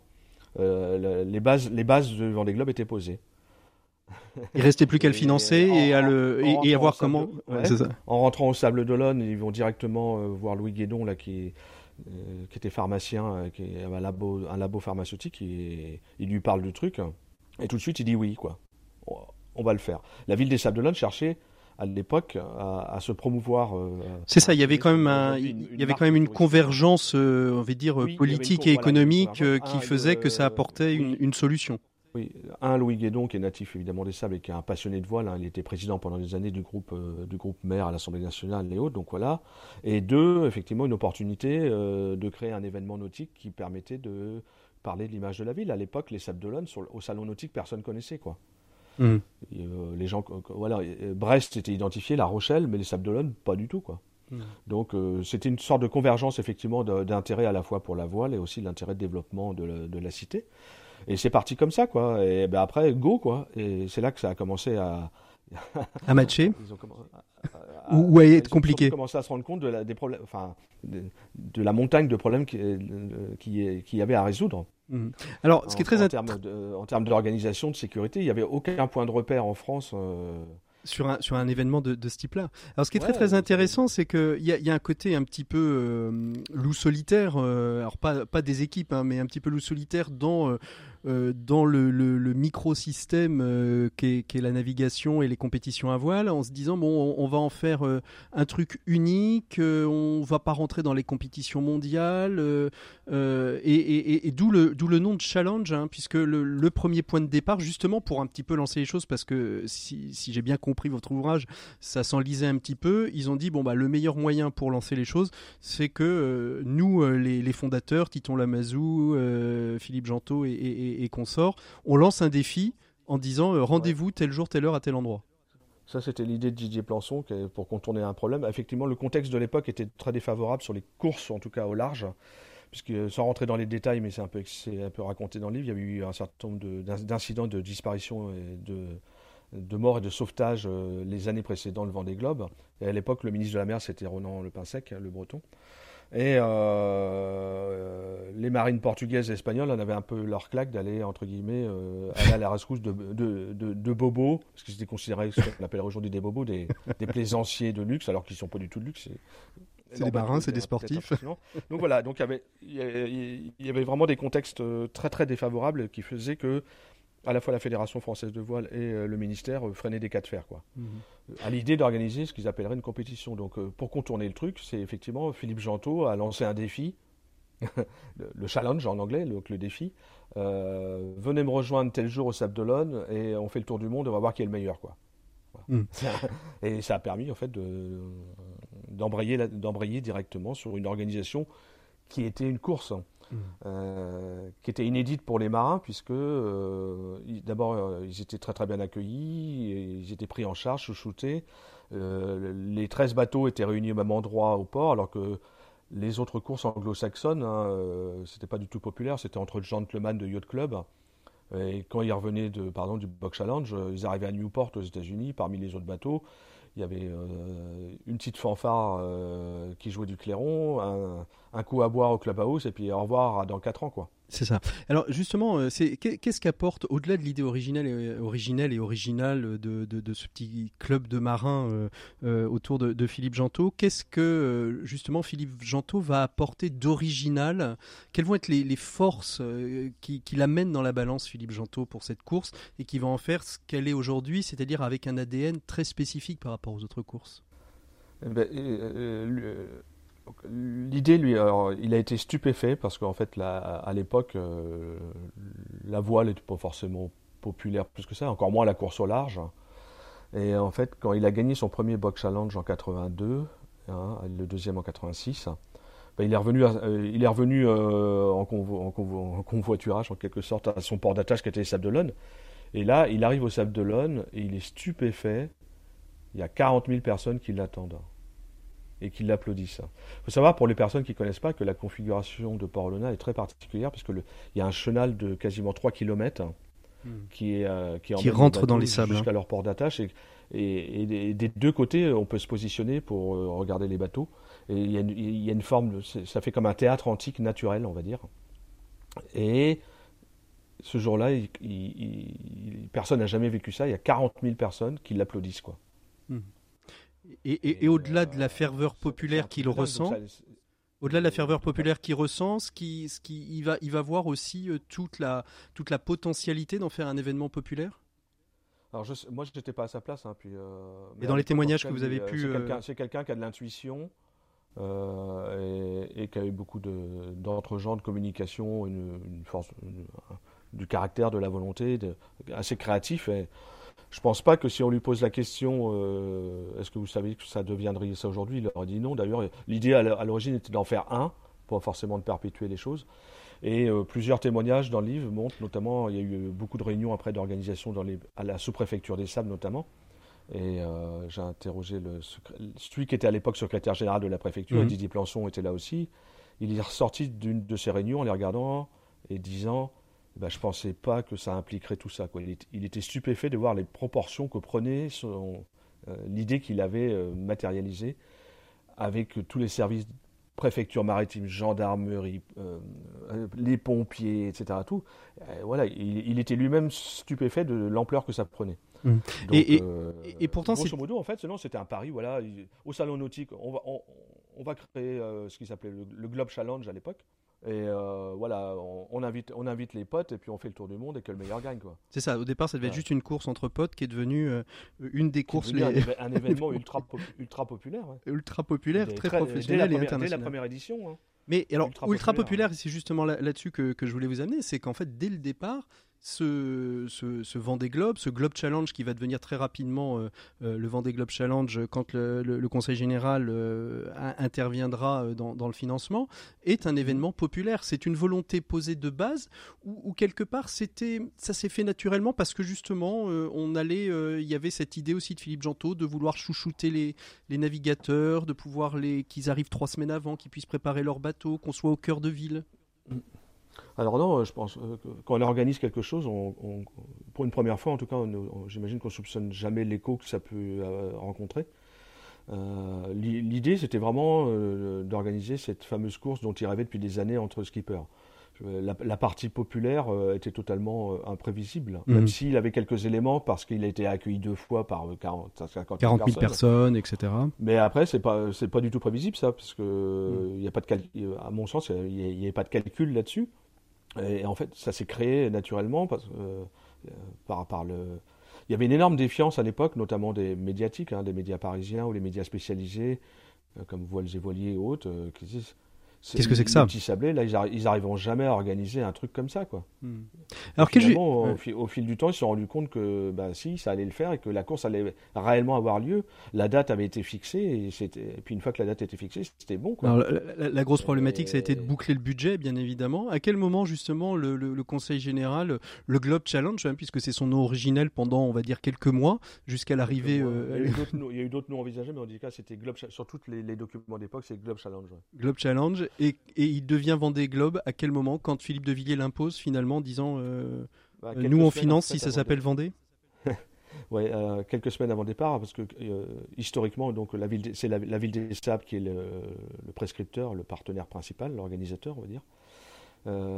les, bases, les bases du Vendée Globe étaient posées. Il restait plus qu'à le financer et, à le et, à voir comment. En rentrant au Sable d'Olonne, ils vont directement euh, voir Louis Guédon là qui euh, qui était pharmacien, euh, qui est un labo, un labo pharmaceutique, et il lui parle du truc, et tout de suite il dit oui, quoi. On va le faire. La ville des Sables d'Olonne cherchait à l'époque à, se promouvoir. c'est ça, il y avait quand même il y avait quand même une convergence, on va dire politique et économique qui faisait que ça apportait une, une solution. Oui, un Louis Guédon qui est natif évidemment des Sables et qui est un passionné de voile. Hein. Il était président pendant des années du groupe euh, du groupe maire à l'Assemblée nationale et autres, donc voilà. Et deux, effectivement, une opportunité euh, de créer un événement nautique qui permettait de parler de l'image de la ville. À l'époque, les Sables d'Olonne, au salon nautique, personne connaissait quoi. Mmh. Euh, les gens, voilà, Brest était identifié, La Rochelle, mais les Sables d'Olonne, pas du tout quoi. Mmh. Donc c'était une sorte de convergence effectivement d'intérêt à la fois pour la voile et aussi l'intérêt de développement de de la cité. Et c'est parti comme ça, quoi. Et ben après, go, quoi. Et c'est là que ça a commencé à. à matcher Ou à être compliqué Ils ont commencé à se rendre compte de la, des problèmes, enfin, de, la montagne de problèmes qu'il qui, qui y avait à résoudre. Mhm. Alors, ce qui est très intéressant. En termes d'organisation, de, sécurité, il n'y avait aucun point de repère en France. Euh, sur un, sur un événement de, de ce type-là. Alors ce qui est très très intéressant, c'est qu'il y a, y a un côté un petit peu euh, loup solitaire, euh, alors pas, pas des équipes, hein, mais un petit peu loup solitaire dans euh, euh, dans le, le, microsystème euh, qu'est la navigation et les compétitions à voile, en se disant bon, on, va en faire euh, un truc unique, on va pas rentrer dans les compétitions mondiales, et, d'où le, le nom de challenge, hein, puisque le, premier point de départ, justement pour un petit peu lancer les choses, parce que si, j'ai bien compris votre ouvrage, ça s'enlisait un petit peu, ils ont dit bon bah le meilleur moyen pour lancer les choses, c'est que nous, les, fondateurs, Titon Lamazou, Philippe Gentot et et, sort, on lance un défi en disant euh, rendez-vous tel jour, telle heure à tel endroit. Ça, c'était l'idée de Didier Plançon pour contourner un problème. Effectivement, le contexte de l'époque était très défavorable sur les courses, en tout cas au large. Puisque, sans rentrer dans les détails, mais c'est un, peu, raconté dans le livre, il y a eu un certain nombre d'incidents de, disparition et de, de mort et de sauvetage euh, les années précédentes le Vendée Globe. Et à l'époque, le ministre de la Mer, c'était Ronan Le Pinsec, le breton. Et euh, les marines portugaises et espagnoles en avaient un peu leur claque d'aller, entre guillemets, euh, aller à la rescousse de, de, de, bobos, parce qu'ils étaient considérés, ce qu'on appelle aujourd'hui des bobos, des, des plaisanciers de luxe, alors qu'ils ne sont pas du tout de luxe. C'est des marins, c'est des sportifs. Donc voilà, donc il y, avait, il y avait vraiment des contextes euh, très très défavorables qui faisaient que à la fois la Fédération française de voile et euh, le ministère euh, freinaient des cas de fer. Quoi. Mhm. À l'idée d'organiser ce qu'ils appelleraient une compétition. Donc euh, pour contourner le truc, c'est effectivement Philippe Gentot a lancé un défi, le challenge en anglais, donc le défi. venez me rejoindre tel jour au Sable d'Olonne et on fait le tour du monde et on va voir qui est le meilleur. Quoi. Mhm. et ça a permis en fait d'embrayer directement sur une organisation qui était une course. Euh, qui était inédite pour les marins, puisque euh, d'abord euh, ils étaient très très bien accueillis, ils étaient pris en charge, chouchoutés. les 13 bateaux étaient réunis au même endroit au port, alors que les autres courses anglo-saxonnes, hein, c'était pas du tout populaire, c'était entre le gentleman de Yacht Club. Et quand ils revenaient de, pardon, du Box Challenge, ils arrivaient à Newport aux États-Unis, parmi les autres bateaux il y avait euh, une petite fanfare euh, qui jouait du clairon, un, coup à boire au clubhouse et puis au revoir dans 4 ans quoi. C'est ça. Alors justement, euh, qu'est-ce qu'apporte au-delà de l'idée originelle et originelle et originale de, ce petit club de marins euh, euh, autour de, Philippe Gentot Qu'est-ce que justement Philippe Gentot va apporter d'original? Quelles vont être les, forces qui, qui l'amènent dans la balance Philippe Gentot pour cette course et qui va en faire ce qu'elle est aujourd'hui, c'est-à-dire avec un ADN très spécifique par rapport aux autres courses? Eh ben, L'idée, lui, il a été stupéfait parce qu'en fait, à l'époque, euh, la voile n'était pas forcément populaire plus que ça, encore moins la course au large. Et en fait, quand il a gagné son premier box challenge en 82, hein, le deuxième en 86, ben, il est revenu, euh, il est revenu euh, en, convoiturage en quelque sorte à son port d'attache qui était les Sables d'Olonne. Et là, il arrive au Sable d'Olonne et il est stupéfait. Il y a 40 000 personnes qui l'attendent et qui l'applaudissent. Il faut savoir pour les personnes qui ne connaissent pas que la configuration de Port-Olona est très particulière parce qu'il y a un chenal de quasiment 3 km hmm. qui, est, euh, qui, rentre dans les sables jusqu'à leur port d'attache et, et, des deux côtés on peut se positionner pour euh, regarder les bateaux et il y, a une, il y a une forme, ça fait comme un théâtre antique naturel on va dire et ce jour-là, personne n'a jamais vécu ça. Il y a 40 000 personnes qui l'applaudissent. quoi. Hmm. Et, au-delà de la ferveur populaire qu'il ressent, au-delà de la ferveur populaire qu'il ressent, ce qui, ce qui, il, va, il va voir aussi euh, toute, la, toute la potentialité d'en faire un événement populaire? Alors je, moi, je n'étais pas à sa place. Hein, puis, euh, et dans les témoignages que vous avez euh, pu... C'est quelqu'un qui a de l'intuition et, qui a eu beaucoup d'entre-gens de, communication, une, force, du caractère, de la volonté, de, assez créatif. Et je pense pas que si on lui pose la question, euh, est-ce que vous savez que ça deviendrait ça aujourd'hui, il aurait dit non. D'ailleurs, l'idée à l'origine était d'en faire un, pas forcément de perpétuer les choses. Et euh, plusieurs témoignages dans le livre montrent notamment, il y a eu beaucoup de réunions après d'organisation à la sous-préfecture des Sables notamment. Et euh, j'ai interrogé le celui qui était à l'époque secrétaire général de la préfecture, mmh. Didier Plançon était là aussi. Il est ressorti d'une de ces réunions en les regardant et disant bah, Je ne pensais pas que ça impliquerait tout ça. Quoi. Il, était stupéfait de voir les proportions que prenait euh, l'idée qu'il avait euh, matérialisée avec tous les services préfecture maritime, gendarmerie, les pompiers, etc. Tout. voilà, il, était lui-même stupéfait de l'ampleur que ça prenait. Mmh. et, euh, et, pourtant, grosso modo, en fait, c'était un pari. Voilà, au salon nautique, on va, on, va créer euh, ce qui s'appelait le, Globe Challenge à l'époque. Et euh, voilà, on, invite, on invite les potes et puis on fait le tour du monde et que le meilleur gagne. quoi. C'est ça, au départ ça devait être juste une course entre potes qui est devenue une des courses. Les... Un, événement ultra, ultra populaire. Ultra populaire, très, professionnel et international. Dès la première édition. Hein. Mais alors, ultra, populaire, c'est justement là-dessus que, que, je voulais vous amener, c'est qu'en fait, dès le départ, ce, Vendée Globe, ce Globe Challenge qui va devenir très rapidement euh, euh, le Vendée Globe Challenge quand le, Conseil général euh, interviendra dans, le financement, est un événement populaire. C'est une volonté posée de base ou, quelque part c'était, ça s'est fait naturellement parce que justement on allait, il y avait cette idée aussi de Philippe Gentot de vouloir chouchouter les, navigateurs, de pouvoir les qu'ils arrivent trois semaines avant, qu'ils puissent préparer leur bateau, qu'on soit au cœur de ville. Mm. Alors non, je pense euh, que quand on organise quelque chose, pour une première fois en tout cas, j'imagine qu'on soupçonne jamais l'écho que ça peut euh, rencontrer. Euh, l'idée, c'était vraiment d'organiser cette fameuse course dont il rêvait depuis des années entre skippers. La, partie populaire était totalement imprévisible, mhm. même s'il avait quelques éléments parce qu'il a été accueilli deux fois par 40, 50 40 000 personnes, etc. Mais après, c'est pas c'est pas du tout prévisible ça, parce que mhm. il a pas de à mon sens, il n'y avait pas de calcul là-dessus. Et en fait, ça s'est créé naturellement parce, euh, par, le. Il y avait une énorme défiance à l'époque, notamment des médiatiques, hein, des médias parisiens ou les médias spécialisés, euh, comme Voiles et Voiliers et autres, euh, qui disent Qu'est-ce que c'est que ça Petit Sablé, là, ils, n'arriveront jamais à organiser un truc comme ça, quoi. Hmm. Alors au, au, fil du temps, ils se sont rendus compte que, bah, si, ça allait le faire et que la course allait réellement avoir lieu. La date avait été fixée et, et puis une fois que la date était fixée, c'était bon, quoi. Alors, la, grosse problématique, ça a été de boucler le budget, bien évidemment. À quel moment, justement, le, le, Conseil général, le Globe Challenge, hein, puisque c'est son nom originel pendant, on va dire, quelques mois, jusqu'à l'arrivée. Euh, il y a eu d'autres noms envisagés, mais en tout cas, c'était Globe. Sur tous les, les documents d'époque, c'est Globe Challenge. Globe Challenge et, il devient Vendée Globe à quel moment Quand Philippe de Villiers l'impose finalement, disant euh, bah, euh, nous on finance si ça s'appelle Vendée? Ouais, euh, quelques semaines avant le départ, parce que historiquement, donc la ville, c'est la, ville des Sables qui est le, prescripteur, le partenaire principal, l'organisateur, on va dire.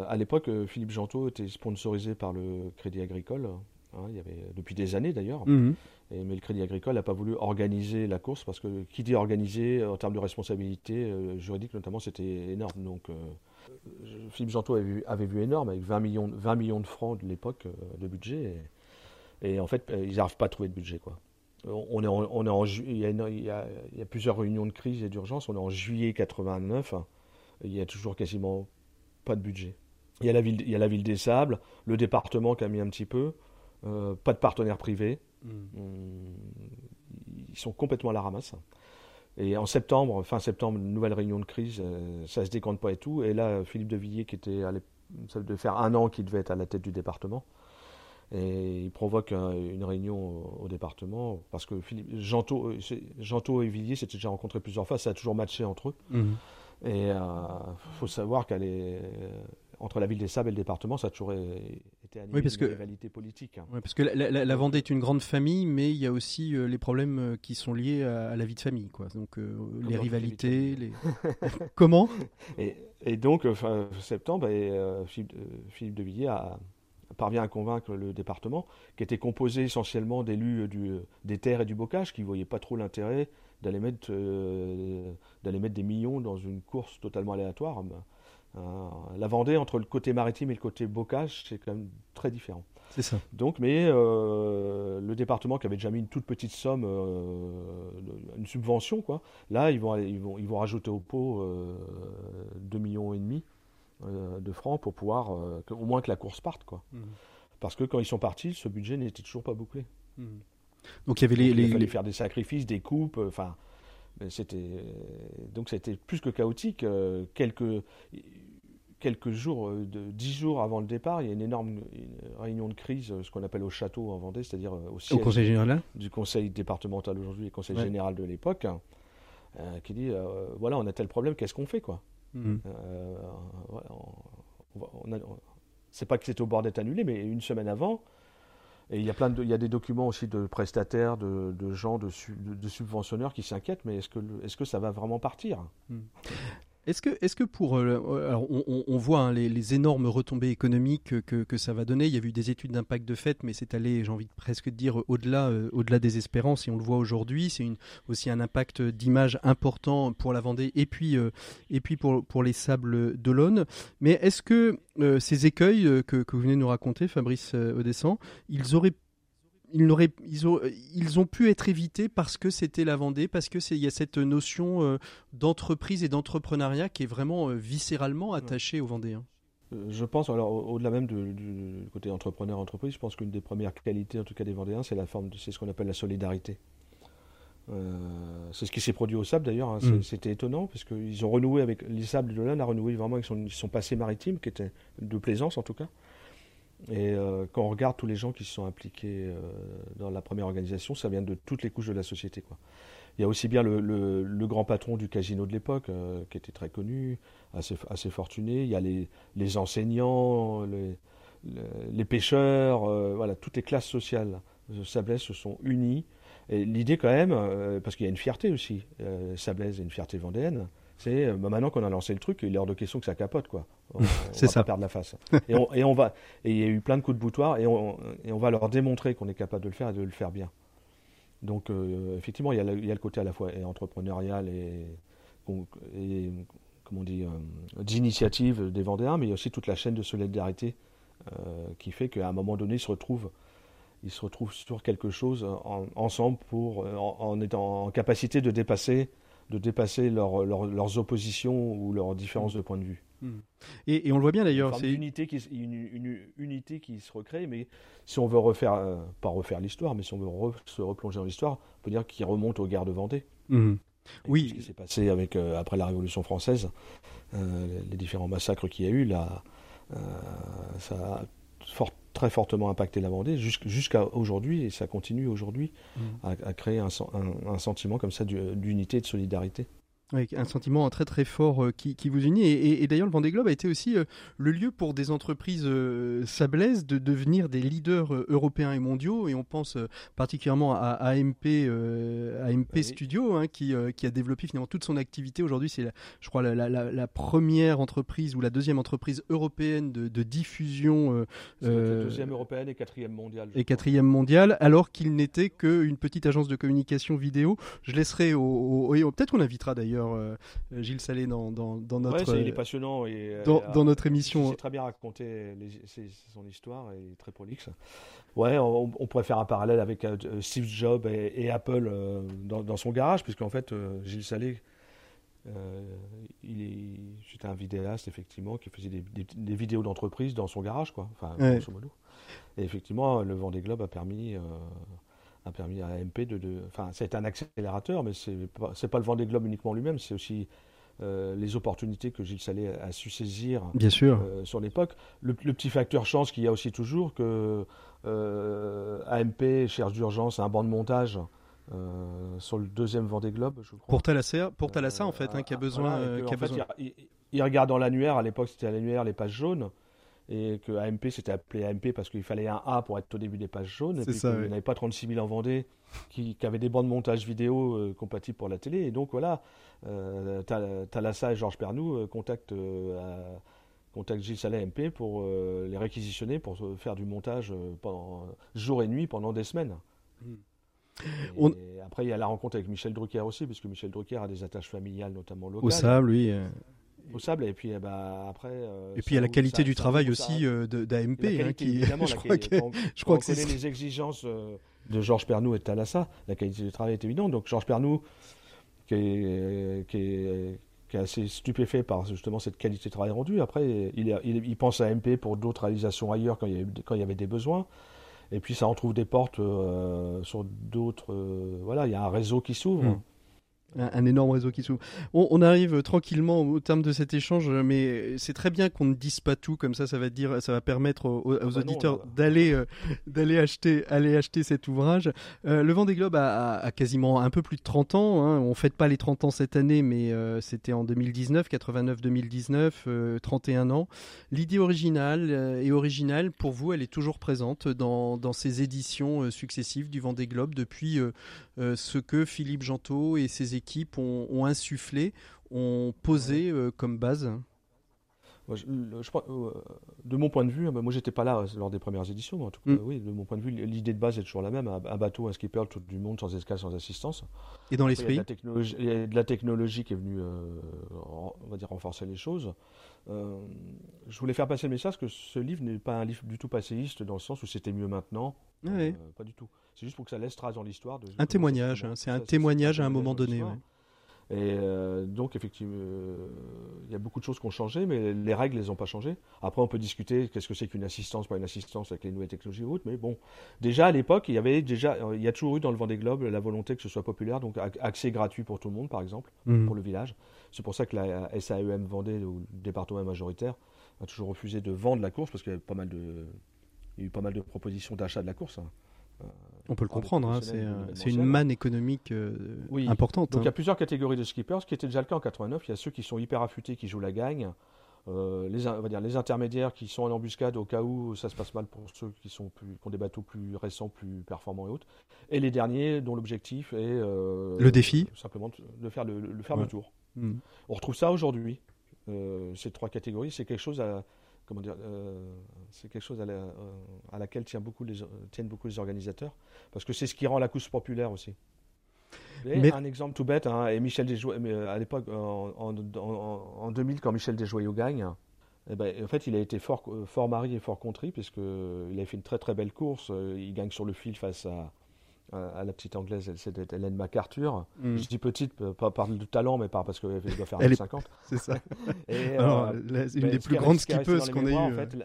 à l'époque, Philippe Gentot était sponsorisé par le Crédit Agricole, hein, il y avait depuis des années d'ailleurs. Mhm mais le Crédit Agricole n'a pas voulu organiser la course parce que qui dit organiser en termes de responsabilité euh, juridique notamment, c'était énorme. Donc euh, Philippe Gentot avait vu, énorme avec 20 millions, 20 millions de francs de l'époque euh, de budget. Et, en fait, ils n'arrivent pas à trouver de budget. Quoi. On est en il, y a plusieurs réunions de crise et d'urgence. On est en juillet 89. il y a toujours quasiment pas de budget. Il y a la ville, il y a la ville des Sables, le département qui a mis un petit peu, pas de partenaires privés. Mm. Ils sont complètement à la ramasse. Et en septembre, fin septembre, une nouvelle réunion de crise, euh, ça se décompte pas et tout. Et là, Philippe de Villiers, qui était ça devait faire un an qu'il devait être à la tête du département, et il provoque une réunion au, département parce que Philippe, Janto, euh, et Villiers s'étaient déjà rencontrés plusieurs fois, ça a toujours matché entre eux. Mm. Et il euh, faut savoir qu'elle est entre la ville des Sables et le département, ça a toujours animé oui, parce que, rivalité politique. Hein. Oui, parce que la, Vendée est une grande famille, mais il y a aussi euh, les problèmes euh, qui sont liés à, la vie de famille, quoi. Donc euh, les rivalités, les... comment et, donc fin septembre, et, Philippe, de Villiers a, parvient à convaincre le département, qui était composé essentiellement d'élus des terres et du bocage, qui ne voyaient pas trop l'intérêt d'aller mettre, d'aller mettre des millions dans une course totalement aléatoire. Euh, la Vendée, entre le côté maritime et le côté bocage, c'est quand même très différent. C'est ça. Donc, mais euh, le département qui avait déjà mis une toute petite somme, euh, une subvention, quoi, là, ils vont, ils vont, ils vont rajouter au pot 2 millions et demi. de francs pour pouvoir, au moins que la course parte, quoi. Mmh. Parce que quand ils sont partis, ce budget n'était toujours pas bouclé. Mmh. Donc il y avait les, il fallait faire des sacrifices, des coupes, enfin. C'était donc c'était plus que chaotique. quelques quelques jours, euh, de, dix jours avant le départ, il y a une énorme réunion de crise, euh, ce qu'on appelle au château en Vendée, c'est-à-dire euh, au siège conseil général du conseil départemental aujourd'hui et conseil général de l'époque, hein, qui dit voilà, on a tel problème, qu'est-ce qu'on fait quoi mmh. C'est pas que c'était au bord d'être annulé, mais une semaine avant, et il y a plein de, il y a des documents aussi de prestataires, de, gens, de, de, subventionneurs qui s'inquiètent, mais est-ce que, est-ce que ça va vraiment partir? Mmh. Est-ce que, pour. Euh, alors on, voit hein, les, énormes retombées économiques que, ça va donner. Il y a eu des études d'impact de fait, mais c'est allé, j'ai envie de presque dire, au-delà euh, des espérances, et on le voit aujourd'hui. C'est aussi un impact d'image important pour la Vendée et puis, euh, pour, les sables d'Olonne. Mais est-ce que ces écueils que, que, vous venez de nous raconter, Fabrice Odescent, ils auraient ils, ils, ont, ils, ont, pu être évités parce que c'était la Vendée, parce que il y a cette notion euh, d'entreprise et d'entrepreneuriat qui est vraiment euh, viscéralement attachée aux Vendéens. Euh, je pense, alors au-delà même du, côté entrepreneur-entreprise, je pense qu'une des premières qualités, en tout cas des Vendéens, c'est la forme, c'est ce qu'on appelle la solidarité. c'est ce qui s'est produit au Sable d'ailleurs. Hein. Mm. C'était étonnant parce qu'ils ont renoué avec les Sables de l'Ain a renoué vraiment avec son, son passé maritime, qui était de plaisance en tout cas. Et euh, quand on regarde tous les gens qui se sont impliqués euh, dans la première organisation, ça vient de toutes les couches de la société. Il y a aussi bien le, grand patron du casino de l'époque, euh, qui était très connu, assez, assez, fortuné. Il y a les, les enseignants, les, les, pêcheurs, voilà, toutes les classes sociales de Sablès se sont unies. Et l'idée quand même, parce qu'il y a une fierté aussi, Sablès est une fierté vendéenne, c'est bah, maintenant qu'on a lancé le truc, il est hors de question que ça capote. quoi. c'est ça. Perdre la face. et, on, et, on, va, et il y a eu plein de coups de boutoir et on, et on va leur démontrer qu'on est capable de le faire et de le faire bien. Donc euh, effectivement, il y, a le, il y, a le, côté à la fois entrepreneurial et, et comment on dit, euh, d'initiative des Vendéens, mais il y a aussi toute la chaîne de solidarité euh, qui fait qu'à un moment donné, ils se retrouvent, ils se retrouvent sur quelque chose ensemble pour, en, étant en capacité de dépasser, de dépasser leurs oppositions ou leurs différences de point de vue. Et, on le voit bien d'ailleurs. C'est une unité, qui, une, unité qui se recrée, mais si on veut refaire, euh, pas refaire l'histoire, mais si on veut se replonger dans l'histoire, on peut dire qu'il remonte aux guerres de Vendée. Hmm. Oui. Ce qui s'est passé avec, euh, après la Révolution française, euh, les différents massacres qu'il y a eu, là, ça a très fortement impacté la Vendée jusqu'à aujourd'hui, et ça continue aujourd'hui hmm. à, créer un, un, sentiment comme ça d'unité et de solidarité. Avec un sentiment très très fort euh, qui, qui, vous unit. Et, et, d'ailleurs, le Vendée Globe a été aussi euh, le lieu pour des entreprises euh, sablaises de devenir des leaders européens et mondiaux. Et on pense particulièrement à, AMP, AMP Studio, hein, qui, qui, a développé finalement toute son activité. Aujourd'hui, c'est, je crois, la, la, la, première entreprise ou la deuxième entreprise européenne de, de diffusion. deuxième européenne et quatrième mondiale. Et quatrième mondiale, alors qu'il n'était qu'une petite agence de communication vidéo. Je laisserai au, au peut-être qu'on invitera d'ailleurs euh, Gilles Salé dans, dans, dans notre. Ouais, il est passionnant et euh, dans, dans notre émission. C'est très bien raconté son histoire et très prolixe. Ouais, on, pourrait faire un parallèle avec euh, Steve Jobs et, Apple dans, son garage, puisqu'en fait Gilles Salé. il c'était un vidéaste effectivement qui faisait des, des, vidéos d'entreprise dans son garage quoi enfin grosso modo et effectivement le Vendée Globe a permis a permis à AMP de, enfin, c'est un accélérateur, mais c'est pas, pas le Vendée Globe uniquement lui-même, c'est aussi euh, les opportunités que Gilles Salé a, su saisir Bien sûr. Euh, sur l'époque. Le, petit facteur chance qu'il y a aussi toujours que euh, AMP cherche d'urgence un banc de montage sur le deuxième Vendée Globe, je crois. Pour Thalassa, pour Thalassa en fait, hein, qui a besoin. Il, il, regarde dans l'annuaire, à l'époque c'était à l'annuaire les pages jaunes et que AMP s'était appelé AMP parce qu'il fallait un A pour être au début des pages jaunes, et puis qu'il n'y avait pas 36 000 en Vendée qui, qui avaient des bandes de montage vidéo euh, compatibles pour la télé, et donc voilà, euh, Thalassa et Georges Pernou euh, contactent, euh, Gilles Salé AMP pour les réquisitionner, pour faire du montage pendant jour et nuit pendant des semaines. Hmm. Et après, il y a la rencontre avec Michel Drucker aussi, puisque Michel Drucker a des attaches familiales, notamment locales. Au sable, oui au sable et puis eh ben, après euh, et puis il y a la qualité du travail aussi euh, d'AMP hein, qui je crois que je crois que c'est les exigences euh, de Georges Pernou et de Thalassa la qualité du travail est évidente donc Georges Pernou qui, est, qui, est, qui est assez stupéfait par justement cette qualité de travail rendu. Après, il, il, pense à MP pour d'autres réalisations ailleurs quand il, y avait, quand il y avait des besoins. Et puis ça en trouve des portes euh, sur d'autres. Voilà, il y a un réseau qui s'ouvre. Hmm un, énorme réseau qui s'ouvre. On, arrive tranquillement au terme de cet échange, mais c'est très bien qu'on ne dise pas tout comme ça. Ça va dire, ça va permettre aux, ah bah auditeurs d'aller euh, d'aller acheter aller acheter cet ouvrage. Euh, le Vendée Globe a, a, quasiment un peu plus de 30 ans. Hein. On fête pas les 30 ans cette année, mais euh, c'était en 2019, 89-2019, 31 ans. L'idée originale et originale pour vous, elle est toujours présente dans, dans ces éditions successives du Vendée Globe depuis ce que Philippe Gentot et ses équipes ont, insufflé, ont posé euh, comme base je, euh, de mon point de vue, moi j'étais pas là lors des premières éditions, mais en tout cas, mm. oui, de mon point de vue, l'idée de base est toujours la même un, bateau, un skipper, tout du monde, sans escale, sans assistance. Et dans l'esprit Il y a de la technologie qui est venue, euh, on va dire, renforcer les choses. je voulais faire passer le message que ce livre n'est pas un livre du tout passéiste, dans le sens où c'était mieux maintenant. pas du tout. C'est juste pour que ça laisse trace dans l'histoire. Un témoignage, hein, c'est un témoignage à un moment donné. Et euh, donc, effectivement, il y a beaucoup de choses qui ont changé, mais les règles ne les ont pas changées. Après, on peut discuter qu'est-ce que c'est qu'une assistance, pas une assistance avec les nouvelles technologies ou autres, mais bon. Déjà, à l'époque, il y avait déjà, il y a toujours eu dans le Vendée Globe la volonté que ce soit populaire, donc accès gratuit pour tout le monde, par exemple, mhm. pour le village. C'est pour ça que la SAEM Vendée, ou le département majoritaire, a toujours refusé de vendre la course parce qu'il y avait pas mal de, il y a eu pas mal de propositions d'achat de la course. Hein. On peut le comprendre, hein, euh, c'est une manne économique euh, importante. Donc il y a hein. plusieurs catégories de skippers, ce qui était déjà le cas en 89. Il y a ceux qui sont hyper affûtés, qui jouent la gagne. Euh, les, on va dire, les intermédiaires qui sont en embuscade au cas où ça se passe mal pour ceux qui, sont plus, qui ont des bateaux plus récents, plus performants et autres. Et les derniers dont l'objectif est... le défi Simplement de faire le, faire le tour. Hmm. On retrouve ça aujourd'hui. ces trois catégories, c'est quelque chose à, comment dire, euh, c'est quelque chose à, euh, laquelle tiennent beaucoup, les, tiennent beaucoup les organisateurs, parce que c'est ce qui rend la course populaire aussi. Mais... Un exemple tout bête, hein, et Michel Desjoyaux, euh, à l'époque, en, en, 2000, quand Michel Desjoyaux gagne, eh ben, en fait, il a été fort, fort marié et fort contrit, puisqu'il a fait une très très belle course. Il gagne sur le fil face à, à la petite anglaise, c'est Hélène MacArthur. Mm. Je dis petite, pas par le talent, mais par parce qu'elle doit faire 1,50 C'est ça. Et, euh, une des plus grandes skippeuses qu'on ait eues. En fait,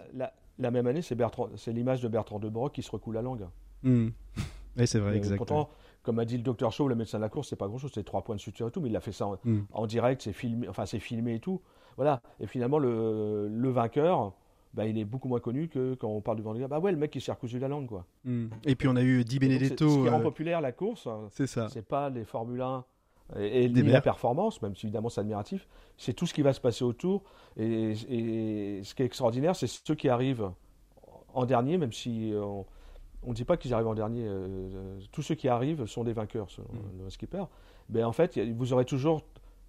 la, même année, c'est l'image de Bertrand de Broc qui se recoule la langue. Mm. Oui, c'est vrai, exactement. Pourtant, comme a dit le docteur Shaw, le médecin de la course, c'est pas grand-chose, c'est trois points de suture et tout, mais il a fait ça en, mm. direct, c'est filmé, enfin c'est filmé et tout. Voilà. Et finalement, le, le vainqueur, bah, il est beaucoup moins connu que quand on parle du Vendée Bah ouais, le mec qui s'est recousu la langue, quoi. Hmm. Et puis on a eu Di Benedetto. ce qui rend euh, populaire la course, c'est ça. C'est pas les Formule 1 et, la performance, même si évidemment c'est admiratif, c'est tout ce qui va se passer autour. Et, ce qui est extraordinaire, c'est ceux qui arrivent en dernier, même si on ne dit pas qu'ils arrivent en dernier. Euh, tous ceux qui arrivent sont des vainqueurs, selon hmm. le skipper. Mais en fait, vous aurez toujours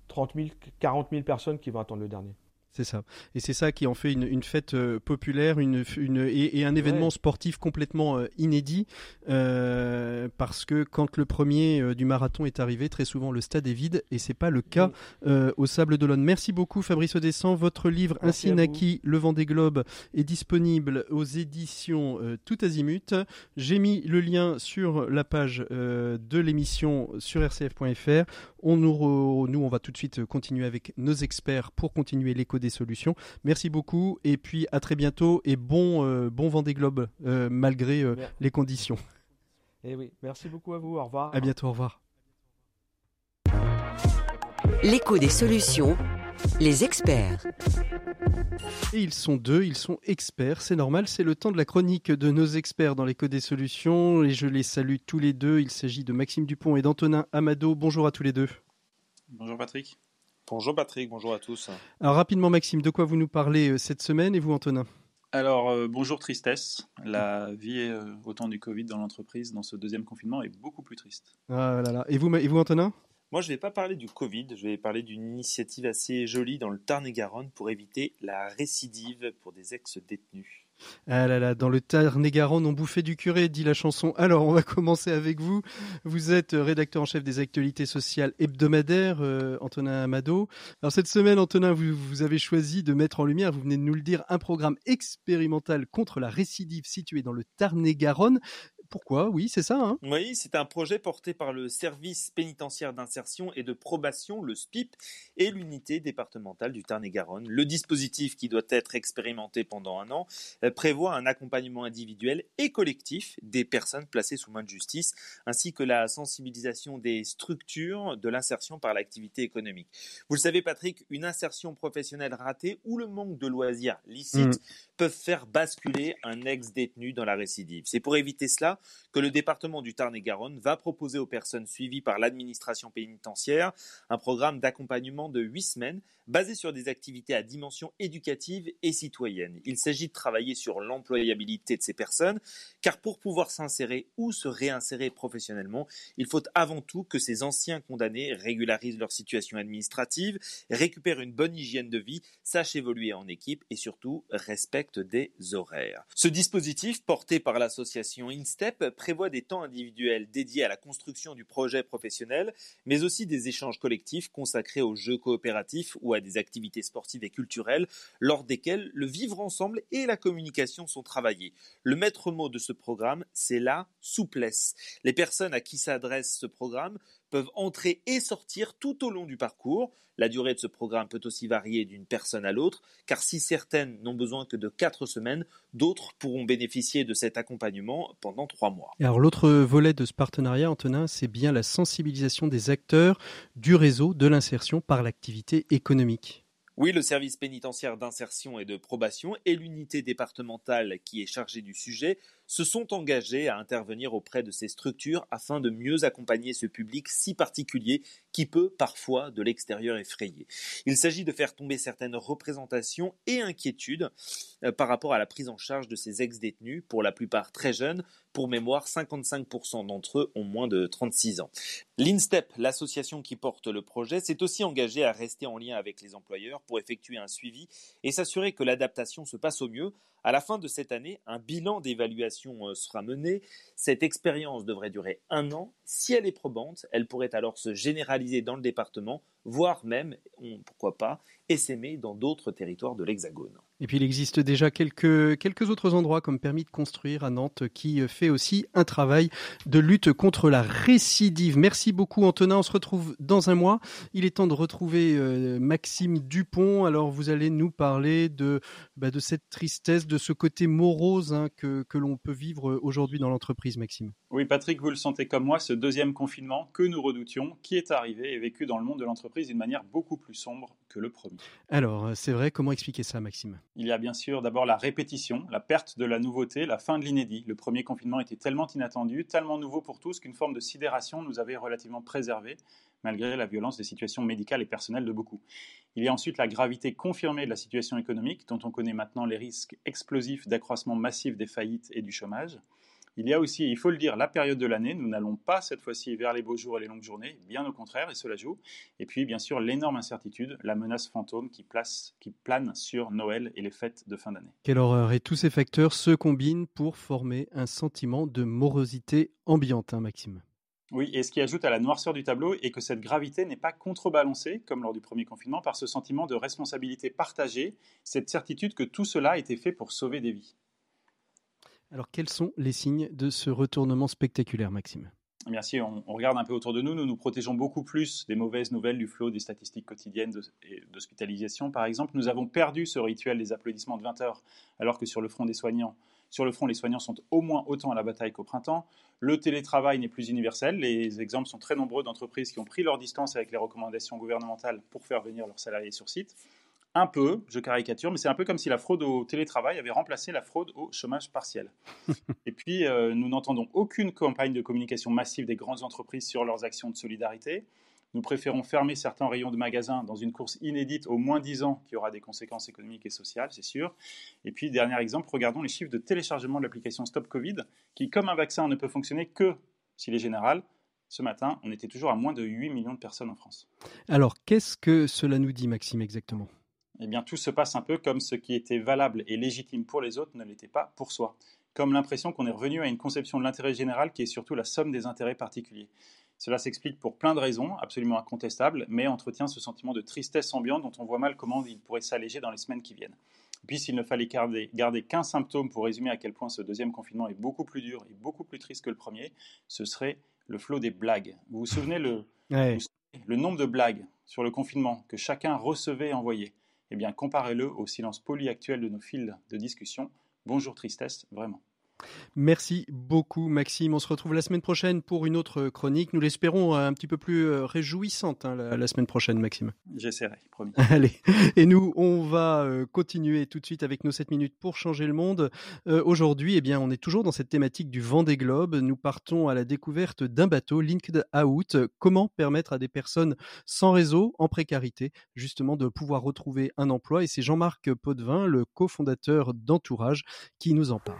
30 000, 40 000 personnes qui vont attendre le dernier. C'est ça. Et c'est ça qui en fait une, fête euh, populaire une, une et, un événement sportif complètement euh, inédit. Euh, parce que quand le premier du marathon est arrivé, très souvent le stade est vide et c'est pas le cas au Sable d'Olonne. Merci beaucoup Fabrice Odescent. Votre livre Ainsi naquit le Vendée Globe est disponible aux éditions Tout Azimut. J'ai mis le lien sur la page de l'émission sur rcf.fr. On nous, nous, on va tout de suite continuer avec nos experts pour continuer l'écho des solutions. Merci beaucoup et puis à très bientôt et bon, euh, bon Vendée Globe euh, malgré euh, les conditions. Et eh oui, merci beaucoup à vous. Au revoir. À bientôt. Au revoir. L'écho des solutions. Les experts. Et ils sont deux, ils sont experts, c'est normal, c'est le temps de la chronique de nos experts dans l'écho des solutions et je les salue tous les deux. Il s'agit de Maxime Dupont et d'Antonin Amado. Bonjour à tous les deux. Bonjour Patrick. Bonjour Patrick, bonjour à tous. Alors rapidement Maxime, de quoi vous nous parlez euh, cette semaine et vous Antonin? Alors, euh, bonjour tristesse. La vie euh, au temps du Covid dans l'entreprise, dans ce deuxième confinement, est beaucoup plus triste. Ah là là. Et vous, et vous Antonin? Moi, je ne vais pas parler du Covid, je vais parler d'une initiative assez jolie dans le Tarn-et-Garonne pour éviter la récidive pour des ex-détenus. Ah là là, dans le Tarn-et-Garonne, on bouffait du curé, dit la chanson. Alors, on va commencer avec vous. Vous êtes euh, rédacteur en chef des actualités sociales hebdomadaires, euh, Antonin Amado. Alors, cette semaine, Antonin, vous, vous, avez choisi de mettre en lumière, vous venez de nous le dire, un programme expérimental contre la récidive situé dans le Tarn-et-Garonne pourquoi? Oui, c'est ça. Hein oui, c'est un projet porté par le service pénitentiaire d'insertion et de probation, le SPIP, et l'unité départementale du Tarn-et-Garonne. Le dispositif qui doit être expérimenté pendant un an euh, prévoit un accompagnement individuel et collectif des personnes placées sous main de justice, ainsi que la sensibilisation des structures de l'insertion par l'activité économique. Vous le savez, Patrick, une insertion professionnelle ratée ou le manque de loisirs licites mmh. peuvent faire basculer un ex-détenu dans la récidive. C'est pour éviter cela que le département du Tarn-et-Garonne va proposer aux personnes suivies par l'administration pénitentiaire un programme d'accompagnement de huit semaines basé sur des activités à dimension éducative et citoyenne. Il s'agit de travailler sur l'employabilité de ces personnes, car pour pouvoir s'insérer ou se réinsérer professionnellement, il faut avant tout que ces anciens condamnés régularisent leur situation administrative, récupèrent une bonne hygiène de vie, sachent évoluer en équipe et surtout respectent des horaires. Ce dispositif, porté par l'association InStep, prévoit des temps individuels dédiés à la construction du projet professionnel, mais aussi des échanges collectifs consacrés aux jeux coopératifs ou à des activités sportives et culturelles, lors desquelles le vivre ensemble et la communication sont travaillés. Le maître mot de ce programme, c'est la souplesse. Les personnes à qui s'adresse ce programme peuvent entrer et sortir tout au long du parcours. La durée de ce programme peut aussi varier d'une personne à l'autre, car si certaines n'ont besoin que de quatre semaines, d'autres pourront bénéficier de cet accompagnement pendant trois mois. alors l'autre volet de ce partenariat, Antonin, c'est bien la sensibilisation des acteurs du réseau de l'insertion par l'activité économique. Oui, le service pénitentiaire d'insertion et de probation et l'unité départementale qui est chargée du sujet se sont engagés à intervenir auprès de ces structures afin de mieux accompagner ce public si particulier qui peut parfois de l'extérieur effrayer. Il s'agit de faire tomber certaines représentations et inquiétudes euh, par rapport à la prise en charge de ces ex-détenus, pour la plupart très jeunes. Pour mémoire, 55% d'entre eux ont moins de 36 ans. L'INSTEP, l'association qui porte le projet, s'est aussi engagée à rester en lien avec les employeurs pour effectuer un suivi et s'assurer que l'adaptation se passe au mieux à la fin de cette année, un bilan d'évaluation euh, sera mené. Cette expérience devrait durer un an. Si elle est probante, elle pourrait alors se généraliser dans le département, voire même, pourquoi pas, essaimer dans d'autres territoires de l'Hexagone. Et puis il existe déjà quelques, quelques autres endroits comme permis de construire à Nantes qui fait aussi un travail de lutte contre la récidive. Merci beaucoup Antonin, on se retrouve dans un mois. Il est temps de retrouver euh, Maxime Dupont. Alors vous allez nous parler de, bah, cette tristesse, de ce côté morose hein, que l'on peut vivre aujourd'hui dans l'entreprise, Maxime. Oui Patrick, vous le sentez comme moi, ce deuxième confinement que nous redoutions, qui est arrivé et vécu dans le monde de l'entreprise d'une manière beaucoup plus sombre que le premier. Alors c'est vrai, comment expliquer ça Maxime? Il y a bien sûr d'abord la répétition, la perte de la nouveauté, la fin de l'inédit. Le premier confinement était tellement inattendu, tellement nouveau pour tous qu'une forme de sidération nous avait relativement préservés, malgré la violence des situations médicales et personnelles de beaucoup. Il y a ensuite la gravité confirmée de la situation économique, dont on connaît maintenant les risques explosifs d'accroissement massif des faillites et du chômage. Il y a aussi, il faut le dire, la période de l'année. Nous n'allons pas cette fois-ci vers les beaux jours et les longues journées, bien au contraire, et cela joue. Et puis, bien sûr, l'énorme incertitude, la menace fantôme qui, place, qui plane sur Noël et les fêtes de fin d'année. Quelle horreur Et tous ces facteurs se combinent pour former un sentiment de morosité ambiante, hein, Maxime. Oui, et ce qui ajoute à la noirceur du tableau est que cette gravité n'est pas contrebalancée, comme lors du premier confinement, par ce sentiment de responsabilité partagée, cette certitude que tout cela a été fait pour sauver des vies. Alors, quels sont les signes de ce retournement spectaculaire, Maxime? Merci. On, regarde un peu autour de nous. Nous nous protégeons beaucoup plus des mauvaises nouvelles, du flot des statistiques quotidiennes d'hospitalisation, par exemple. Nous avons perdu ce rituel des applaudissements de 20 heures, alors que sur le front des soignants, sur le front, les soignants sont au moins autant à la bataille qu'au printemps. Le télétravail n'est plus universel. Les exemples sont très nombreux d'entreprises qui ont pris leur distance avec les recommandations gouvernementales pour faire venir leurs salariés sur site un peu, je caricature, mais c'est un peu comme si la fraude au télétravail avait remplacé la fraude au chômage partiel. Et puis, euh, nous n'entendons aucune campagne de communication massive des grandes entreprises sur leurs actions de solidarité. Nous préférons fermer certains rayons de magasins dans une course inédite au moins 10 ans qui aura des conséquences économiques et sociales, c'est sûr. Et puis, dernier exemple, regardons les chiffres de téléchargement de l'application Stop Covid, qui, comme un vaccin, ne peut fonctionner que s'il est général. Ce matin, on était toujours à moins de 8 millions de personnes en France. Alors, qu'est-ce que cela nous dit, Maxime, exactement? Eh bien tout se passe un peu comme ce qui était valable et légitime pour les autres ne l'était pas pour soi. Comme l'impression qu'on est revenu à une conception de l'intérêt général qui est surtout la somme des intérêts particuliers. Cela s'explique pour plein de raisons, absolument incontestables, mais entretient ce sentiment de tristesse ambiante dont on voit mal comment il pourrait s'alléger dans les semaines qui viennent. puis s'il ne fallait garder, garder qu'un symptôme pour résumer à quel point ce deuxième confinement est beaucoup plus dur et beaucoup plus triste que le premier, ce serait le flot des blagues. Vous vous souvenez le, le nombre de blagues sur le confinement que chacun recevait et envoyait? Eh bien, comparez-le au silence poli actuel de nos fils de discussion. Bonjour tristesse, vraiment. Merci beaucoup Maxime. On se retrouve la semaine prochaine pour une autre chronique. Nous l'espérons euh, un petit peu plus euh, réjouissante hein, la, semaine prochaine Maxime. J'essaierai, promis. Allez. Et nous, on va euh, continuer tout de suite avec nos 7 minutes pour changer le monde. Aujourd'hui, eh bien, on est toujours dans cette thématique du vent des globes. Nous partons à la découverte d'un bateau, Linked Out. Comment permettre à des personnes sans réseau, en précarité, justement de pouvoir retrouver un emploi? Et c'est Jean-Marc Potvin, le cofondateur d'Entourage, qui nous en parle.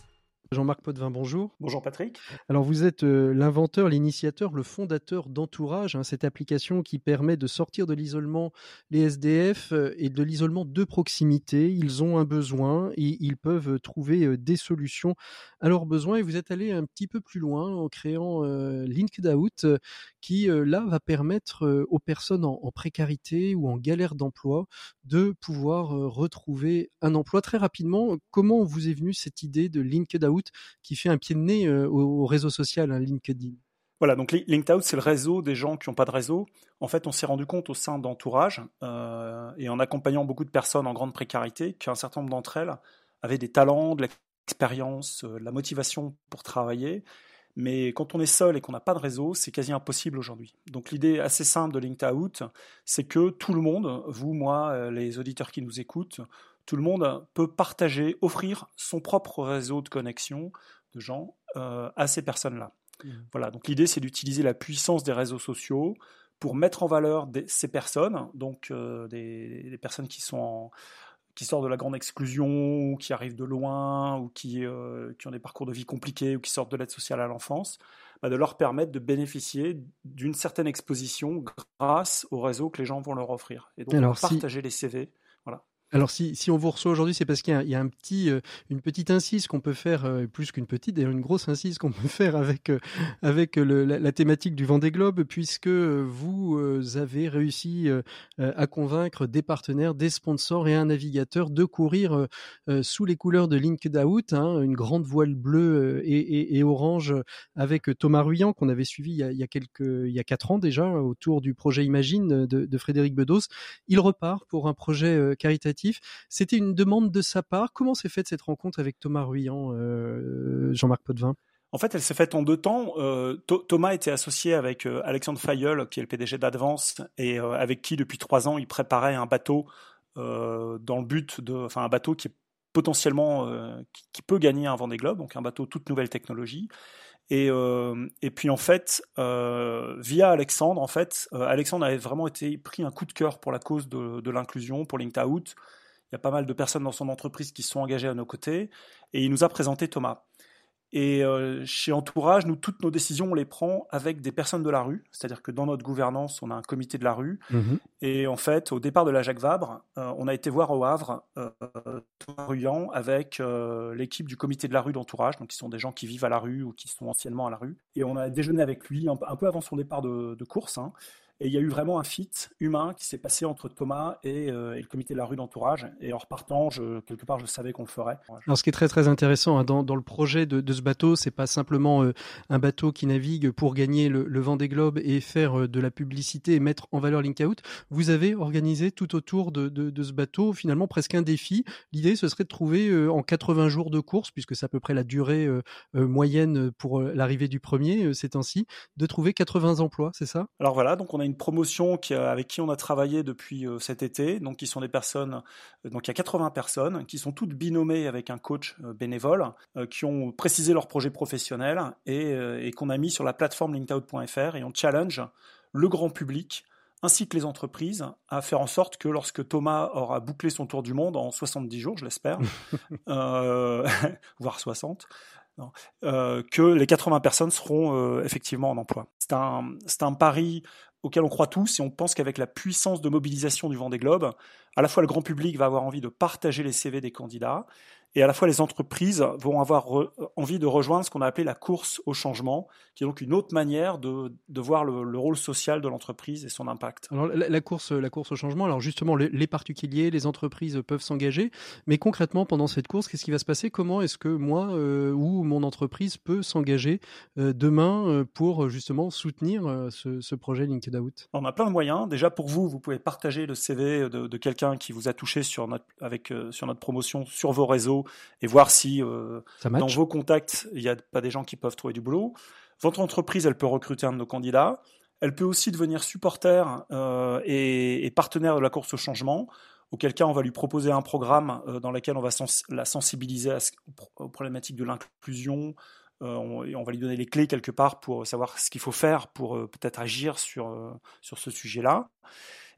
Jean-Marc Potvin, bonjour. Bonjour Patrick. Alors vous êtes euh, l'inventeur, l'initiateur, le fondateur d'Entourage, hein, cette application qui permet de sortir de l'isolement les SDF euh, et de l'isolement de proximité. Ils ont un besoin et ils peuvent trouver euh, des solutions à leurs besoins. Et vous êtes allé un petit peu plus loin en créant Out qui là va permettre aux personnes en, en, précarité ou en galère d'emploi de pouvoir retrouver un emploi très rapidement. Comment vous est venue cette idée de Linked Qui fait un pied de nez euh, au, réseau social, hein, LinkedIn. Voilà, donc LinkedOut, c'est le réseau des gens qui n'ont pas de réseau. En fait, on s'est rendu compte au sein d'entourage euh, et en accompagnant beaucoup de personnes en grande précarité qu'un certain nombre d'entre elles avaient des talents, de l'expérience, euh, de la motivation pour travailler. Mais quand on est seul et qu'on n'a pas de réseau, c'est quasi impossible aujourd'hui. Donc l'idée assez simple de LinkedOut, c'est que tout le monde, vous, moi, les auditeurs qui nous écoutent, tout le monde peut partager, offrir son propre réseau de connexion de gens euh, à ces personnes-là. Mmh. Voilà, donc l'idée c'est d'utiliser la puissance des réseaux sociaux pour mettre en valeur ces personnes, donc euh, des, personnes qui sont qui sortent de la grande exclusion, ou qui arrivent de loin, ou qui, euh, qui ont des parcours de vie compliqués, ou qui sortent de l'aide sociale à l'enfance, bah, de leur permettre de bénéficier d'une certaine exposition grâce au réseau que les gens vont leur offrir. Et donc partager les CV. Voilà. Alors si, on vous reçoit aujourd'hui, c'est parce qu'il y, a un petit, euh, une petite incise qu'on peut faire, euh, plus qu'une petite, d'ailleurs une grosse incise qu'on peut faire avec, euh, avec la, thématique du Vendée Globe, puisque vous avez réussi à convaincre des partenaires, des sponsors et un navigateur de courir sous les couleurs de Linked Out, hein, une grande voile bleue et, orange avec Thomas Ruyant qu'on avait suivi il y, a, il y, a, quelques, il y a quatre ans déjà autour du projet Imagine de Frédéric Bedos. Il repart pour un projet caritatif c'était une demande de sa part. Comment s'est faite cette rencontre avec Thomas Ruyant, euh, Jean-Marc Potvin? En fait, elle s'est faite en deux temps. Euh, Thomas était associé avec euh, Alexandre Fayeul, qui est le PDG d'Advance, et avec qui, depuis trois ans, il préparait un bateau dans le but de, enfin, un bateau qui est potentiellement, qui, peut gagner un Vendée Globe, donc un bateau toute nouvelle technologie. Et, et puis en fait, via Alexandre, en fait, Alexandre avait vraiment été pris un coup de cœur pour la cause de, de l'inclusion, pour Linked. Il y a pas mal de personnes dans son entreprise qui sont engagées à nos côtés. Et il nous a présenté Thomas. Et euh, chez Entourage, nous, toutes nos décisions, on les prend avec des personnes de la rue. C'est-à-dire que dans notre gouvernance, on a un comité de la rue. Mhm. Et en fait, au départ de la Jacques Vabre, euh, on a été voir au Havre euh, avec euh, l'équipe du comité de la rue d'Entourage, donc qui sont des gens qui vivent à la rue ou qui sont anciennement à la rue. Et on a déjeuné avec lui un, peu avant son départ de, de course. Hein. Et il y a eu vraiment un fit humain qui s'est passé entre Thomas et, euh, et, le comité de la rue d'entourage. Et en repartant, je, quelque part, je savais qu'on le ferait. Alors, ce qui est très très intéressant hein, dans, dans, le projet de, de ce bateau, c'est pas simplement euh, un bateau qui navigue pour gagner le, le vent des globes et faire euh, de la publicité et mettre en valeur Link Out. Vous avez organisé tout autour de, de, de ce bateau finalement presque un défi. L'idée, ce serait de trouver en 80 jours de course, puisque c'est à peu près la durée moyenne pour l'arrivée du premier ces temps-ci, de trouver 80 emplois, c'est ça? Alors voilà, donc on a une promotion qui, avec qui on a travaillé depuis euh, cet été, donc qui sont des personnes, euh, donc il y a 80 personnes qui sont toutes binomées avec un coach euh, bénévole, qui ont précisé leur projet professionnel et, et qu'on a mis sur la plateforme linkedout.fr et on challenge le grand public ainsi que les entreprises à faire en sorte que lorsque Thomas aura bouclé son tour du monde en 70 jours, je l'espère, euh, voire 60, euh, que les 80 personnes seront euh, effectivement en emploi. C'est un, un pari auquel on croit tous et on pense qu'avec la puissance de mobilisation du Vendée Globe, à la fois le grand public va avoir envie de partager les CV des candidats, et à la fois les entreprises vont avoir envie de rejoindre ce qu'on a appelé la course au changement, qui est donc une autre manière de, de voir le, le, rôle social de l'entreprise et son impact. Alors la, la, course, la course au changement, alors justement les, les particuliers, les entreprises peuvent s'engager, mais concrètement pendant cette course, qu'est-ce qui va se passer? Comment est-ce que moi euh, ou mon entreprise peut s'engager euh, demain euh, pour justement soutenir ce, ce, projet LinkedIn Out? On a plein de moyens. Déjà pour vous, vous pouvez partager le CV de, de quelqu'un qui vous a touché sur notre, avec, sur notre promotion sur vos réseaux et voir si euh, dans vos contacts, il n'y a pas des gens qui peuvent trouver du boulot. Votre entreprise, elle peut recruter un de nos candidats. Elle peut aussi devenir supporter euh, et, et, partenaire de la course au changement, auquel cas on va lui proposer un programme euh, dans lequel on va sens la sensibiliser à ce, aux problématiques de l'inclusion. Euh, on, et on va lui donner les clés quelque part pour savoir ce qu'il faut faire pour euh, peut-être agir sur, sur ce sujet-là.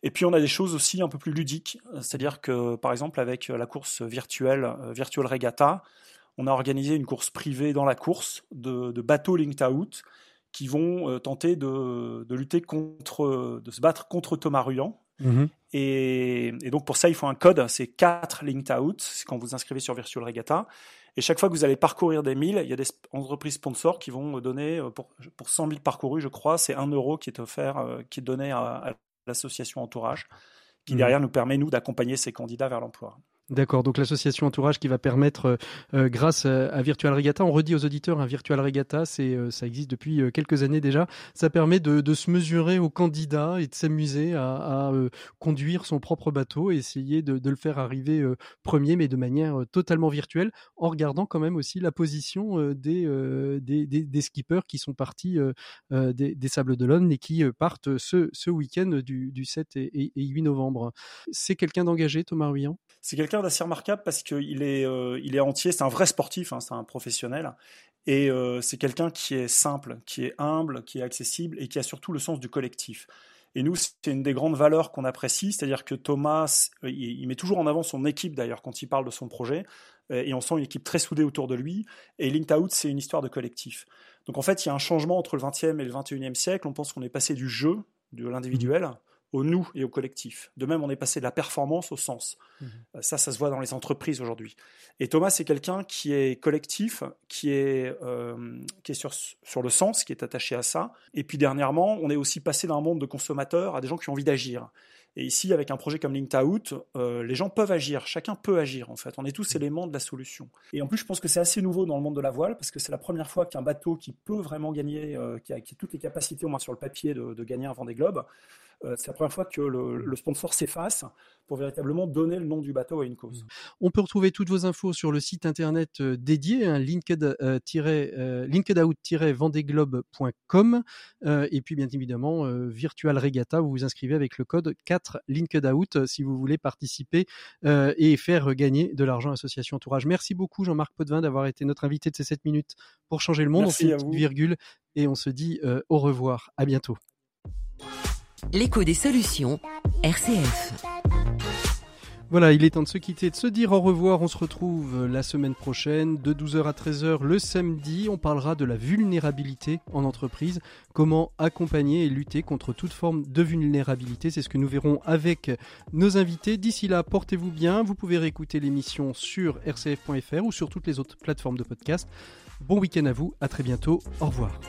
Et puis on a des choses aussi un peu plus ludiques, c'est-à-dire que par exemple avec la course virtuelle, Virtual Regatta, on a organisé une course privée dans la course de, de bateaux linked out qui vont euh, tenter de, de, lutter contre, de se battre contre Thomas Ruyant. Mmh. Et, et, donc pour ça, il faut un code, c'est 4 linked out, c'est quand vous inscrivez sur Virtual Regatta. Et chaque fois que vous allez parcourir des 1000, il y a des entreprises sponsors qui vont donner, pour, pour 100 000 parcourus, je crois, c'est 1 euro qui est offert, euh, qui est donné à, à l'association Entourage, qui derrière nous permet, nous, d'accompagner ces candidats vers l'emploi. D'accord, donc l'association Entourage qui va permettre, euh, grâce à Virtual Regatta, on redit aux auditeurs, un hein, Virtual Regatta, c'est, euh, ça existe depuis euh, quelques années déjà, ça permet de, se mesurer aux candidats et de s'amuser à, euh, conduire son propre bateau et essayer de, le faire arriver euh, premier, mais de manière euh, totalement virtuelle, en regardant quand même aussi la position des, des, des, skippers qui sont partis des, des, Sables d'Olonne et qui partent ce, ce week-end du, du 7 et, et 8 novembre. C'est quelqu'un d'engagé, Thomas Ruyant? C'est quelqu'un d'assez remarquable parce qu'il est, euh, il est entier, c'est un vrai sportif, hein, c'est un professionnel. Et euh, c'est quelqu'un qui est simple, qui est humble, qui est accessible et qui a surtout le sens du collectif. Et nous, c'est une des grandes valeurs qu'on apprécie, c'est-à-dire que Thomas, euh, il, met toujours en avant son équipe d'ailleurs quand il parle de son projet, et on sent une équipe très soudée autour de lui. Et Linked Out, c'est une histoire de collectif. Donc en fait, il y a un changement entre le 20e et le 21e siècle. On pense qu'on est passé du jeu, de l'individuel, au nous et au collectif. De même, on est passé de la performance au sens. Mmh. Ça, ça se voit dans les entreprises aujourd'hui. Et Thomas, c'est quelqu'un qui est collectif, qui est, euh, qui est sur, sur le sens, qui est attaché à ça. Et puis dernièrement, on est aussi passé d'un monde de consommateurs à des gens qui ont envie d'agir. Et ici, avec un projet comme Linked Out, euh, les gens peuvent agir, chacun peut agir en fait. On est tous éléments de la solution. Et en plus, je pense que c'est assez nouveau dans le monde de la voile parce que c'est la première fois qu'un bateau qui peut vraiment gagner, euh, qui, a, qui, a, toutes les capacités, au moins sur le papier, de, de gagner un Vendée Globe, euh, c'est la première fois que le, le sponsor s'efface pour véritablement donner le nom du bateau à une cause. On peut retrouver toutes vos infos sur le site internet euh, dédié, hein, linked, euh, euh, linkedout-vendeglobe.com et puis bien évidemment Virtual Regatta, vous vous inscrivez avec le code 4 linkedout si vous voulez participer et faire gagner de l'argent à l'association Entourage. Merci beaucoup Jean-Marc Potvin d'avoir été notre invité de ces 7 minutes pour changer le monde. Merci on fait une petite virgule et on se dit au revoir. À bientôt. L'écho des solutions, RCF. Voilà, il est temps de se quitter, de se dire au revoir. On se retrouve la semaine prochaine de 12h à 13h le samedi. On parlera de la vulnérabilité en entreprise, comment accompagner et lutter contre toute forme de vulnérabilité. C'est ce que nous verrons avec nos invités. D'ici là, portez-vous bien. Vous pouvez réécouter l'émission sur rcf.fr ou sur toutes les autres plateformes de podcast. Bon week-end à vous, à très bientôt. Au revoir.